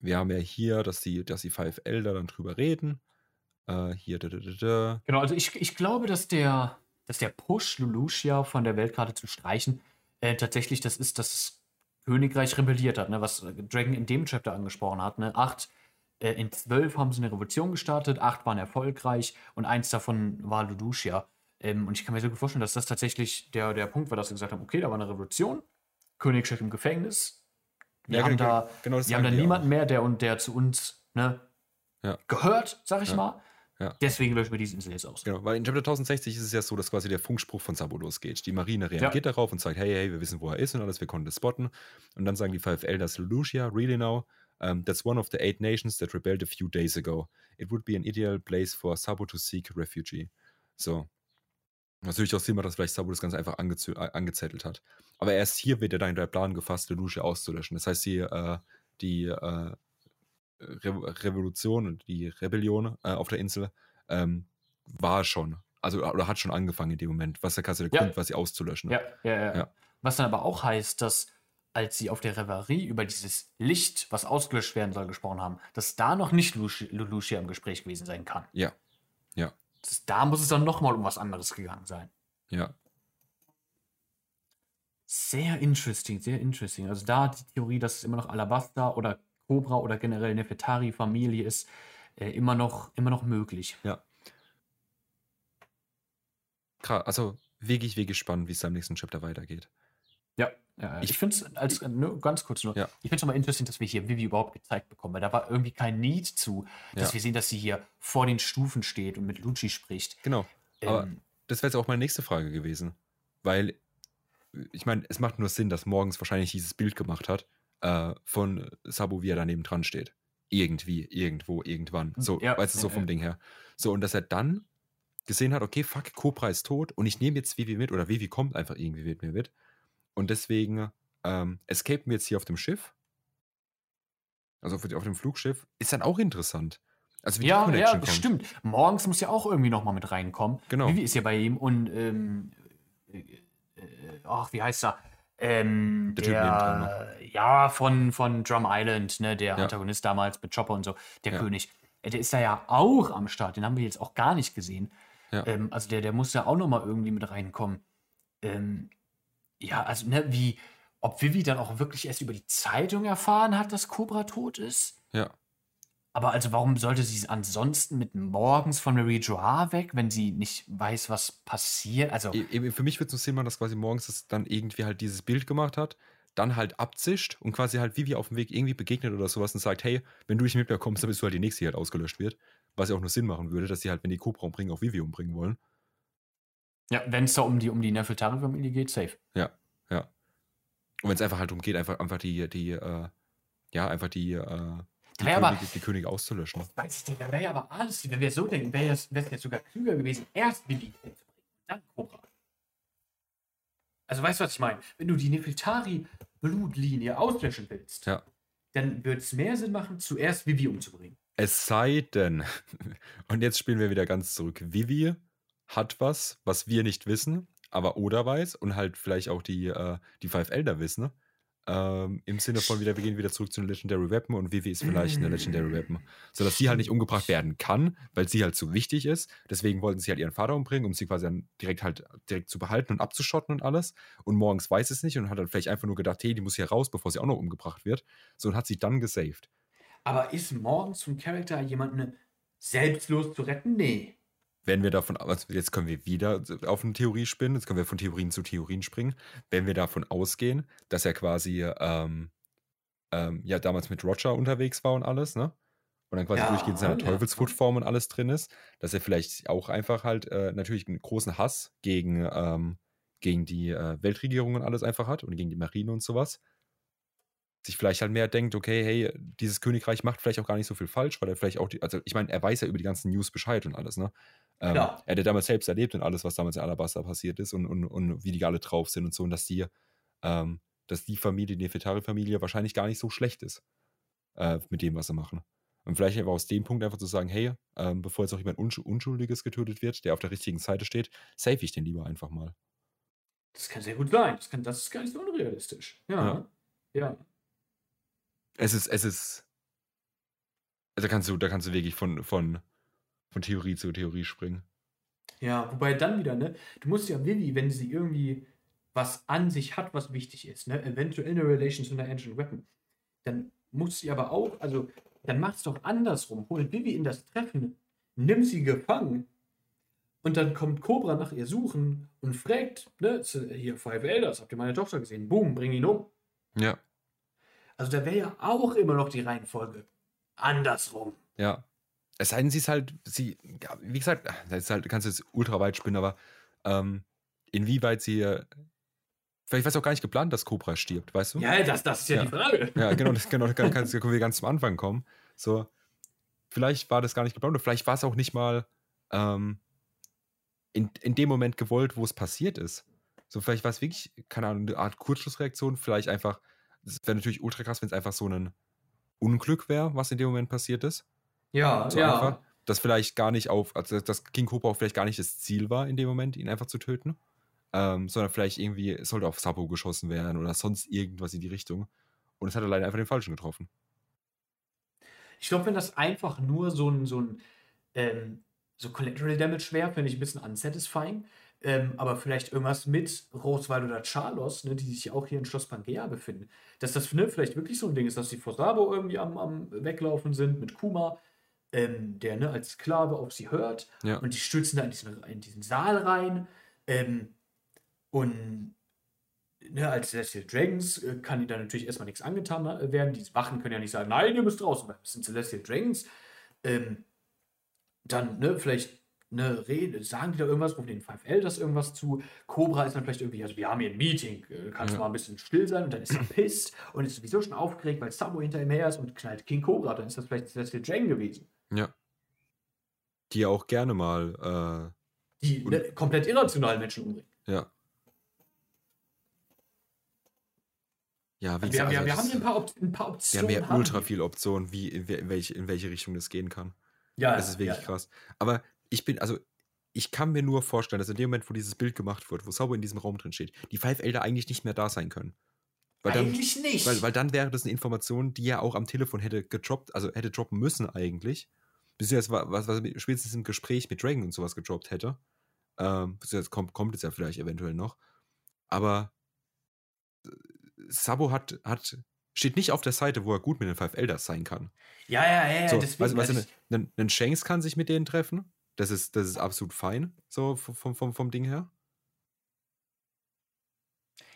wir haben ja hier, dass die, dass die Five Elder dann drüber reden. Äh, hier, da, da, da, da. Genau, also ich, ich glaube, dass der, dass der Push, Lucia von der Weltkarte zu streichen, äh, tatsächlich das ist, dass das Königreich rebelliert hat, ne, was Dragon in dem Chapter angesprochen hat. Ne? Acht, äh, in zwölf haben sie eine Revolution gestartet, acht waren erfolgreich und eins davon war Luducia. Ähm, und ich kann mir sehr gut vorstellen, dass das tatsächlich der, der Punkt war, dass sie gesagt haben, okay, da war eine Revolution, Königreich im Gefängnis. Wir Ja, haben genau, da, genau wir haben da niemanden auch. mehr, der und der zu uns ne, Ja. gehört, sag ich Ja. mal. Ja. Deswegen löschen wir diese Insel jetzt aus. Genau, weil in Chapter 1060 ist es ja so, dass quasi der Funkspruch von Sabo losgeht. Die Marine reagiert darauf und sagt, hey, hey, wir wissen, wo er ist und alles, wir konnten das spotten. Und dann sagen die Five Elders, Lucia, really now? Um, that's one of the eight nations that rebelled a few days ago. It would be an ideal place for Sabo to seek refugee. So. Natürlich auch Sinn macht, dass vielleicht Sabo das Ganze einfach äh, angezettelt hat. Aber erst hier wird ja dann der Plan gefasst, Lucia auszulöschen. Das heißt, die, äh, die äh, Re Revolution und die Rebellion äh, auf der Insel ähm, war schon, also oder hat schon angefangen in dem Moment, was der Kasse der Ja. Grund, was sie auszulöschen. Ja, ja, ja, Ja. Was dann aber auch heißt, dass als sie auf der Reverie über dieses Licht, was ausgelöscht werden soll, gesprochen haben, dass da noch nicht Lucia, im Gespräch gewesen sein kann. Ja. Ja. Das, da muss es dann nochmal um was anderes gegangen sein. Ja. Sehr interesting, sehr interesting. Also da die Theorie, dass es immer noch Alabasta oder Cobra oder generell Nefetari-Familie ist, äh, immer, noch, immer noch möglich. Krass, also wirklich, wirklich spannend, wie es da im nächsten Chapter weitergeht. Ja, ja ich, Ich- finde es als nur ganz kurz nur, Ja. ich finde es nochmal interessant, dass wir hier Vivi überhaupt gezeigt bekommen, weil da war irgendwie kein Need zu, dass Ja. wir sehen, dass sie hier vor den Stufen steht und mit Lucci spricht. Genau. Aber Ähm, das wäre jetzt auch meine nächste Frage gewesen. Weil, ich meine, es macht nur Sinn, dass morgens wahrscheinlich dieses Bild gemacht hat äh, von Sabo, wie er daneben dran steht. Irgendwie, irgendwo, irgendwann. So, Ja, weißt du, so vom. Ding her. So, und dass er dann gesehen hat, okay, fuck, Cobra ist tot und ich nehme jetzt Vivi mit oder Vivi kommt einfach irgendwie mit mir mit. Und deswegen ähm, escapen wir jetzt hier auf dem Schiff. Also auf, auf dem Flugschiff. Ist dann auch interessant. Also wie die Ja, Connection ja, kommt. stimmt. Morgens muss ja auch irgendwie nochmal mit reinkommen. Genau. Vivi ist ja bei ihm und, ähm, äh, äh, ach, wie heißt er? Ähm, Der Typ der, ja, von, von Drum Island, ne, der Ja. Antagonist damals mit Chopper und so, der Ja. König. Äh, Der ist da ja auch am Start, den haben wir jetzt auch gar nicht gesehen. Ja. Ähm, also der, der muss ja auch nochmal irgendwie mit reinkommen. Ähm, ja, also, ne, wie, ob Vivi dann auch wirklich erst über die Zeitung erfahren hat, dass Cobra tot ist? Ja. Aber also warum sollte sie es ansonsten mit morgens von Marie Joie weg, wenn sie nicht weiß, was passiert? Also, E- für mich wird es so Sinn machen, dass quasi morgens das dann irgendwie halt dieses Bild gemacht hat, dann halt abzischt und quasi halt Vivi auf dem Weg irgendwie begegnet oder sowas und sagt, hey, wenn du nicht mit mir kommst, dann bist du halt die nächste, die halt ausgelöscht wird. Was ja auch nur Sinn machen würde, dass sie halt, wenn die Cobra umbringen, auch Vivi umbringen wollen. ja, wenn es da um die, um die Nefeltari-Familie geht, safe. Und wenn es einfach halt darum geht, einfach, einfach die, die, äh, ja, einfach die, äh, die, Ja, aber- die Könige auszulöschen. Weiß ich da wäre ja aber alles, wenn wir so denken, wäre es jetzt sogar klüger gewesen, erst Vivi umzubringen, dann Cobra. Also weißt du, was ich meine? Wenn du die Nefeltari-Blutlinie auslöschen willst, Ja. dann würde es mehr Sinn machen, zuerst Vivi umzubringen. Es sei denn, und jetzt spielen wir wieder ganz zurück. Vivi hat was, was wir nicht wissen, aber Oda weiß und halt vielleicht auch die, äh, die Five Elder wissen. Ähm, Im Sinne von wieder, wir gehen wieder zurück zu einem Legendary Weapon und Vivi ist vielleicht eine Legendary Weapon. Sodass sie halt nicht umgebracht werden kann, weil sie halt zu wichtig ist. Deswegen wollten sie halt ihren Vater umbringen, um sie quasi dann direkt halt direkt zu behalten und abzuschotten und alles. Und morgens weiß es nicht und hat dann vielleicht einfach nur gedacht, hey, die muss hier raus, bevor sie auch noch umgebracht wird. So und hat sie dann gesaved. Aber ist morgens zum Charakter jemanden selbstlos zu retten? Nee. Wenn wir davon, also jetzt können wir wieder auf eine Theorie spinnen, jetzt können wir von Theorien zu Theorien springen, wenn wir davon ausgehen, dass er quasi ähm, ähm, ja damals mit Roger unterwegs war und alles, ne? Und dann quasi Ja, durchgehend seine ja. Teufelsfruchtform und alles drin ist, dass er vielleicht auch einfach halt äh, natürlich einen großen Hass gegen, ähm, gegen die äh, Weltregierung und alles einfach hat und gegen die Marine und sowas. Sich vielleicht halt mehr denkt, okay, hey, dieses Königreich macht vielleicht auch gar nicht so viel falsch, weil er vielleicht auch, die, also ich meine, er weiß ja über die ganzen News Bescheid und alles, ne? Ähm, er hat ja damals selbst erlebt und alles, was damals in Alabasta passiert ist und, und, und wie die alle drauf sind und so und dass die, ähm, dass die Familie, die Nefertari-Familie wahrscheinlich gar nicht so schlecht ist äh, mit dem, was sie machen. Und vielleicht einfach aus dem Punkt einfach zu sagen, hey, ähm, bevor jetzt auch jemand Unsch Unschuldiges getötet wird, der auf der richtigen Seite steht, save ich den lieber einfach mal. Das kann sehr gut sein. Das, kann, das ist gar nicht so unrealistisch. Ja. Ja. Ja. Es ist, es ist, also kannst du, da kannst du wirklich von, von, von Theorie zu Theorie springen. Ja, wobei dann wieder, ne? Du musst ja Vivi, wenn sie irgendwie was an sich hat, was wichtig ist, ne? Eventuell eine Relation zu einer Ancient Weapon, dann muss sie aber auch, also, dann macht's doch andersrum. Hol Vivi in das Treffen, nimm sie gefangen und dann kommt Cobra nach ihr suchen und fragt, ne? Hier, Five Elders, habt ihr meine Tochter gesehen? Boom, bring ihn um. Ja, Also da wäre ja auch immer noch die Reihenfolge andersrum. ja. Es sei denn, sie ist halt, sie, ja, wie gesagt, das halt, kannst du jetzt ultra weit spinnen, aber ähm, inwieweit sie, äh, vielleicht war es auch gar nicht geplant, dass Cobra stirbt, weißt du? Ja, das, das ist ja, Ja. die Frage. Ja, genau, das, genau, da kann, kannst, können wir ganz zum Anfang kommen. So, vielleicht war das gar nicht geplant und vielleicht war es auch nicht mal ähm, in, in dem Moment gewollt, wo es passiert ist. So, vielleicht war es wirklich, keine Ahnung, eine Art Kurzschlussreaktion, vielleicht einfach, es wäre natürlich ultra krass, wenn es einfach so ein Unglück wäre, was in dem Moment passiert ist. Ja, So einfach, dass vielleicht gar nicht auf, also dass King Cobra auch vielleicht gar nicht das Ziel war, in dem Moment, ihn einfach zu töten. Ähm, sondern vielleicht irgendwie, es sollte auf Sabo geschossen werden oder sonst irgendwas in die Richtung. Und es hat er leider einfach den Falschen getroffen. Ich glaube, wenn das einfach nur so ein, so ein ähm, so Collateral Damage wäre, finde ich ein bisschen unsatisfying. Ähm, aber vielleicht irgendwas mit Roswald oder Charlos, ne, die sich ja auch hier in Schloss Pangea befinden. Dass das ne, vielleicht wirklich so ein Ding ist, dass die vor Sabo irgendwie am, am Weglaufen sind mit Kuma, ähm, der ne, als Sklave auf sie hört. Ja. Und die stürzen da in diesen, in diesen Saal rein. Ähm, und ne, als Celestial Dragons äh, kann ihnen da natürlich erstmal nichts angetan äh, werden. Die Wachen können ja nicht sagen, nein, ihr müsst draußen bleiben. Das sind Celestial Dragons. Ähm, dann, ne, vielleicht ne, reden, sagen die da irgendwas, rufen den 5 Elders irgendwas zu. Cobra ist dann vielleicht irgendwie, also wir haben hier ein Meeting, äh, kannst du Ja. mal ein bisschen still sein und dann ist er pisst und ist sowieso schon aufgeregt, weil Sabo hinter ihm her ist und knallt King Cobra, dann ist das vielleicht Celestial Dragon gewesen. Ja. Die ja auch gerne mal, Die Und- ne, komplett irrationalen Menschen umbringen. äh, ja. Ja, wie Wir, gesagt, wir, also wir das- haben hier ein paar, Op ein paar wir Optionen. haben ja ultra wir. viele Optionen, wie, in, wel- in, welche, in welche Richtung das gehen kann. Ja, das ist wirklich ja, krass. Aber ich bin, also ich kann mir nur vorstellen, dass in dem Moment, wo dieses Bild gemacht wird, wo Sauber in diesem Raum drin steht, die Five Elder eigentlich nicht mehr da sein können. Weil eigentlich dann, nicht. Weil, weil dann wäre das eine Information, die er auch am Telefon hätte gedroppt, also hätte droppen müssen eigentlich. Beziehungsweise was, was er spätestens im Gespräch mit Dragon und sowas gedroppt hätte. Ähm, beziehungsweise kommt, kommt es ja vielleicht eventuell noch. Aber äh, Sabo hat, hat, steht nicht auf der Seite, wo er gut mit den Five Elders sein kann. Ja, ja, ja, so, deswegen. Weißt, weißt du, ein, ein Shanks kann sich mit denen treffen. Das ist, das ist absolut fein, so vom, vom, vom Ding her.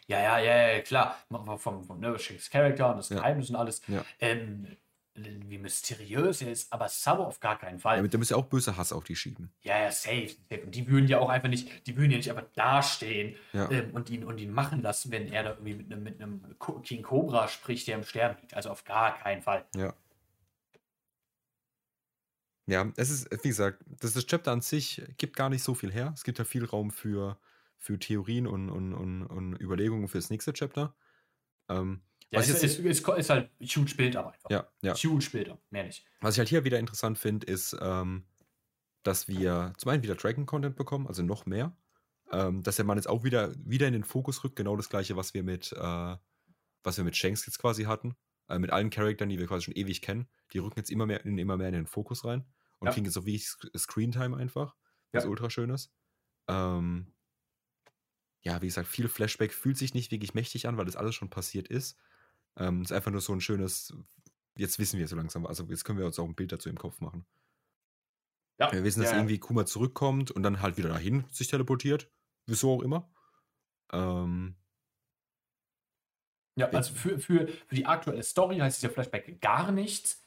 Ja, ja, ja, ja, klar. Vom, vom ne, Shanks Charakter und das Geheimnis ja. und alles. Ja. Ähm, wie mysteriös er ist, aber Sabo auf gar keinen Fall. Ja, da müsste ja auch böse Hass auf die schieben. Ja, ja, safe. Und die würden ja auch einfach nicht, die würden ja nicht einfach dastehen ja. ähm, und, ihn, und ihn machen lassen, wenn er da irgendwie mit einem, mit einem King Cobra spricht, der im Sterben liegt. Also auf gar keinen Fall. Ja. Ja, es ist, wie gesagt, das, das Chapter an sich gibt gar nicht so viel her. Es gibt ja viel Raum für, für Theorien und, und, und, und Überlegungen für das nächste Chapter. Ähm, ja, was ist, jetzt, ist, ist, ist halt huge Bild aber einfach. Ja, ja. Huge Bilder, mehr nicht. Was ich halt hier wieder interessant finde, ist, ähm, dass wir zum einen wieder Dragon-Content bekommen, also noch mehr. Ähm, dass der Mann jetzt auch wieder, wieder in den Fokus rückt, genau das gleiche, was wir mit, äh, was wir mit Shanks jetzt quasi hatten. Äh, mit allen Charakteren, die wir quasi schon ewig kennen. Die rücken jetzt immer mehr, immer mehr in den Fokus rein und ja. kriegen jetzt so wie Screentime einfach, was ja. ultra schön ist. Ähm, ja, wie gesagt, viel Flashback fühlt sich nicht wirklich mächtig an, weil das alles schon passiert ist. Ähm, ist einfach nur so ein schönes, jetzt wissen wir so langsam, also jetzt können wir uns auch ein Bild dazu im Kopf machen. Ja. Wir wissen, dass ja. irgendwie Kuma zurückkommt und dann halt wieder dahin sich teleportiert. Wieso auch immer. Ähm, ja, also für, für, für die aktuelle Story heißt es ja Flashback gar nichts,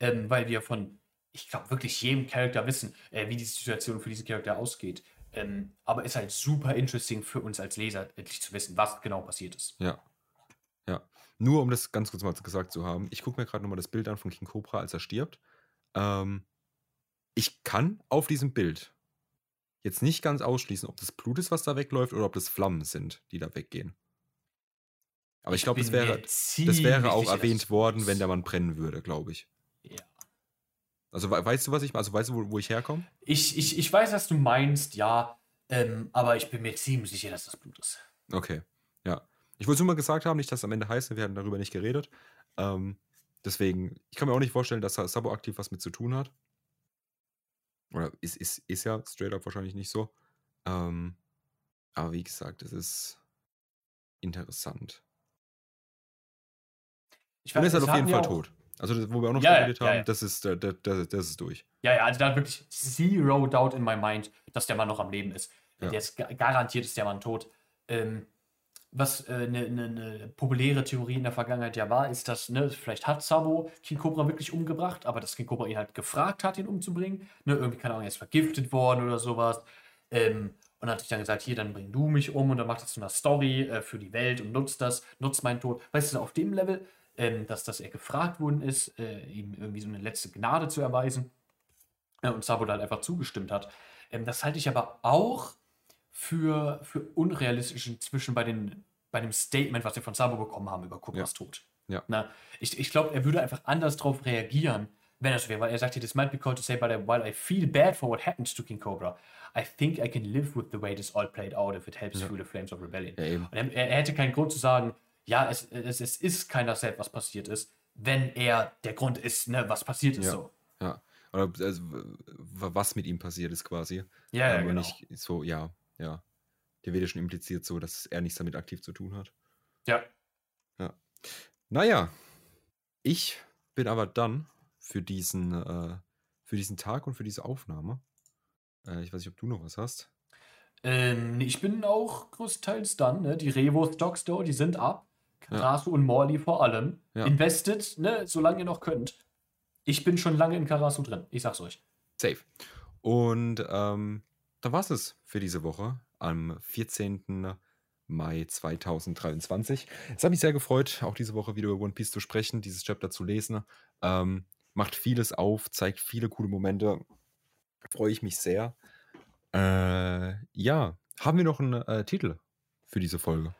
ähm, weil wir von, ich glaube, wirklich jedem Charakter wissen, äh, wie die Situation für diesen Charakter ausgeht. Ähm, aber ist halt super interesting für uns als Leser, endlich zu wissen, was genau passiert ist. Ja. Ja. Nur um das ganz kurz mal gesagt zu haben, ich gucke mir gerade nochmal das Bild an von King Cobra, als er stirbt. Ähm, ich kann auf diesem Bild jetzt nicht ganz ausschließen, ob das Blut ist, was da wegläuft, oder ob das Flammen sind, die da weggehen. Aber ich, ich glaube, das wäre, das wäre auch erwähnt worden, wenn der Mann brennen würde, glaube ich. Ja. Also weißt du, was ich Also weißt du, wo, wo ich herkomme? Ich, ich, ich weiß, was du meinst, ja. Ähm, aber ich bin mir ziemlich sicher, dass das Blut ist. Okay. Ja. Ich wollte es nur mal gesagt haben, nicht, dass es am Ende heißt, wir hatten darüber nicht geredet. Ähm, deswegen, ich kann mir auch nicht vorstellen, dass Sabo aktiv was mit zu tun hat. Oder ist, ist, ist ja straight up wahrscheinlich nicht so. Ähm, aber wie gesagt, es ist interessant. Ich weiß, Und ist halt auf jeden Fall tot. Also, wo wir auch noch ja, geredet ja, haben, ja. Das, ist, das, das, das ist durch. Ja, ja, also da wirklich zero doubt in my mind, dass der Mann noch am Leben ist. Der ist garantiert ist der Mann tot. Ähm, was eine äh, ne, ne populäre Theorie in der Vergangenheit ja war, ist, dass, ne, vielleicht hat Sabo King Cobra wirklich umgebracht, aber dass King Cobra ihn halt gefragt hat, ihn umzubringen. Ne, irgendwie, keine Ahnung, er ist vergiftet worden oder sowas. Ähm, und hat sich dann gesagt, hier, dann bring du mich um und dann macht das so eine Story äh, für die Welt und nutzt das, nutzt meinen Tod. Weißt du, auf dem Level, ähm, dass, dass er gefragt worden ist, äh, ihm irgendwie so eine letzte Gnade zu erweisen. Äh, und Sabo halt einfach zugestimmt hat. Ähm, das halte ich aber auch für, für unrealistisch inzwischen bei, den, bei dem Statement, was wir von Sabo bekommen haben über Kubras ja. Tod. Ja. Na, ich ich glaube, er würde einfach anders darauf reagieren, wenn er so wäre, weil er sagt hier, this might be called to say, but I, while I feel bad for what happened to King Cobra, I think I can live with the way this all played out if it helps ja. through the flames of rebellion. Ja, er, er, hätte keinen Grund zu sagen, ja, es, es, es ist keiner selbst, was passiert ist, wenn er der Grund ist, ne, was passiert ist ja. so. Ja. Oder also, was mit ihm passiert ist quasi. Ja, ja genau. Nicht so, ja, ja. Der wird ja schon impliziert so, dass er nichts damit aktiv zu tun hat. Ja. Ja. Naja, ich bin aber dann für diesen, äh, für diesen Tag und für diese Aufnahme. Äh, ich weiß nicht, ob du noch was hast. Ähm, ich bin auch größtenteils dann. Ne? Die Revo Stock Store, die sind ab. Karasu und Morley vor allem. Investet, ne, solange ihr noch könnt. Ich bin schon lange in Karasu drin. Ich sag's euch. Safe. Und ähm, dann war's es für diese Woche am 14. Mai 2023. Es hat mich sehr gefreut, auch diese Woche wieder über One Piece zu sprechen, dieses Chapter zu lesen. Ähm, macht vieles auf, zeigt viele coole Momente. Freue ich mich sehr. Äh, ja, haben wir noch einen äh, Titel für diese Folge?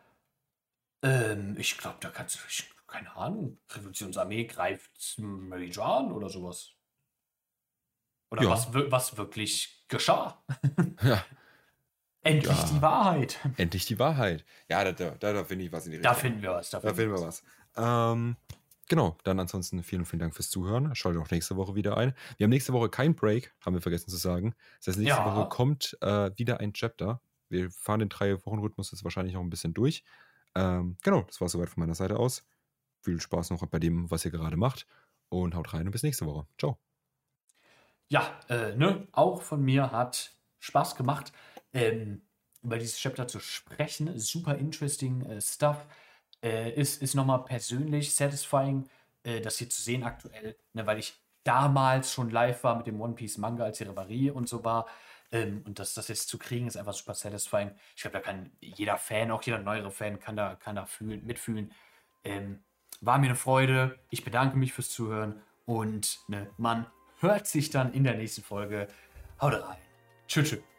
Ähm, ich glaube, da kannst du, ich, keine Ahnung, Revolutionsarmee greift Meridian oder sowas. Oder Ja. was, was wirklich geschah. Ja. Endlich Ja. die Wahrheit. Endlich die Wahrheit. Ja, da, da, da, da finde ich was in die Da Richtung. finden wir was. Da Da finden wir was. Ähm, genau, dann ansonsten vielen, vielen Dank fürs Zuhören. Schaltet auch nächste Woche wieder ein. Wir haben nächste Woche keinen Break, haben wir vergessen zu sagen. Das heißt, nächste Ja. Woche kommt äh, wieder ein Chapter. Wir fahren den Drei-Wochen-Rhythmus jetzt wahrscheinlich auch ein bisschen durch. Ähm, genau, das war soweit von meiner Seite aus. Viel Spaß noch bei dem, was ihr gerade macht. Und haut rein und bis nächste Woche. Ciao. Ja, äh, ne, auch von mir hat Spaß gemacht, ähm, über dieses Chapter zu sprechen. Super interesting äh, stuff. Äh, ist ist nochmal persönlich satisfying, äh, das hier zu sehen aktuell, ne, weil ich damals schon live war mit dem One Piece Manga, als die Reverie und so war. Ähm, und das, das jetzt zu kriegen, ist einfach super satisfying. Ich glaube, da kann jeder Fan, auch jeder neuere Fan, kann da, kann da fühlen, mitfühlen. Ähm, war mir eine Freude. Ich bedanke mich fürs Zuhören und ne, man hört sich dann in der nächsten Folge. Haut rein. Tschüss. tschüss.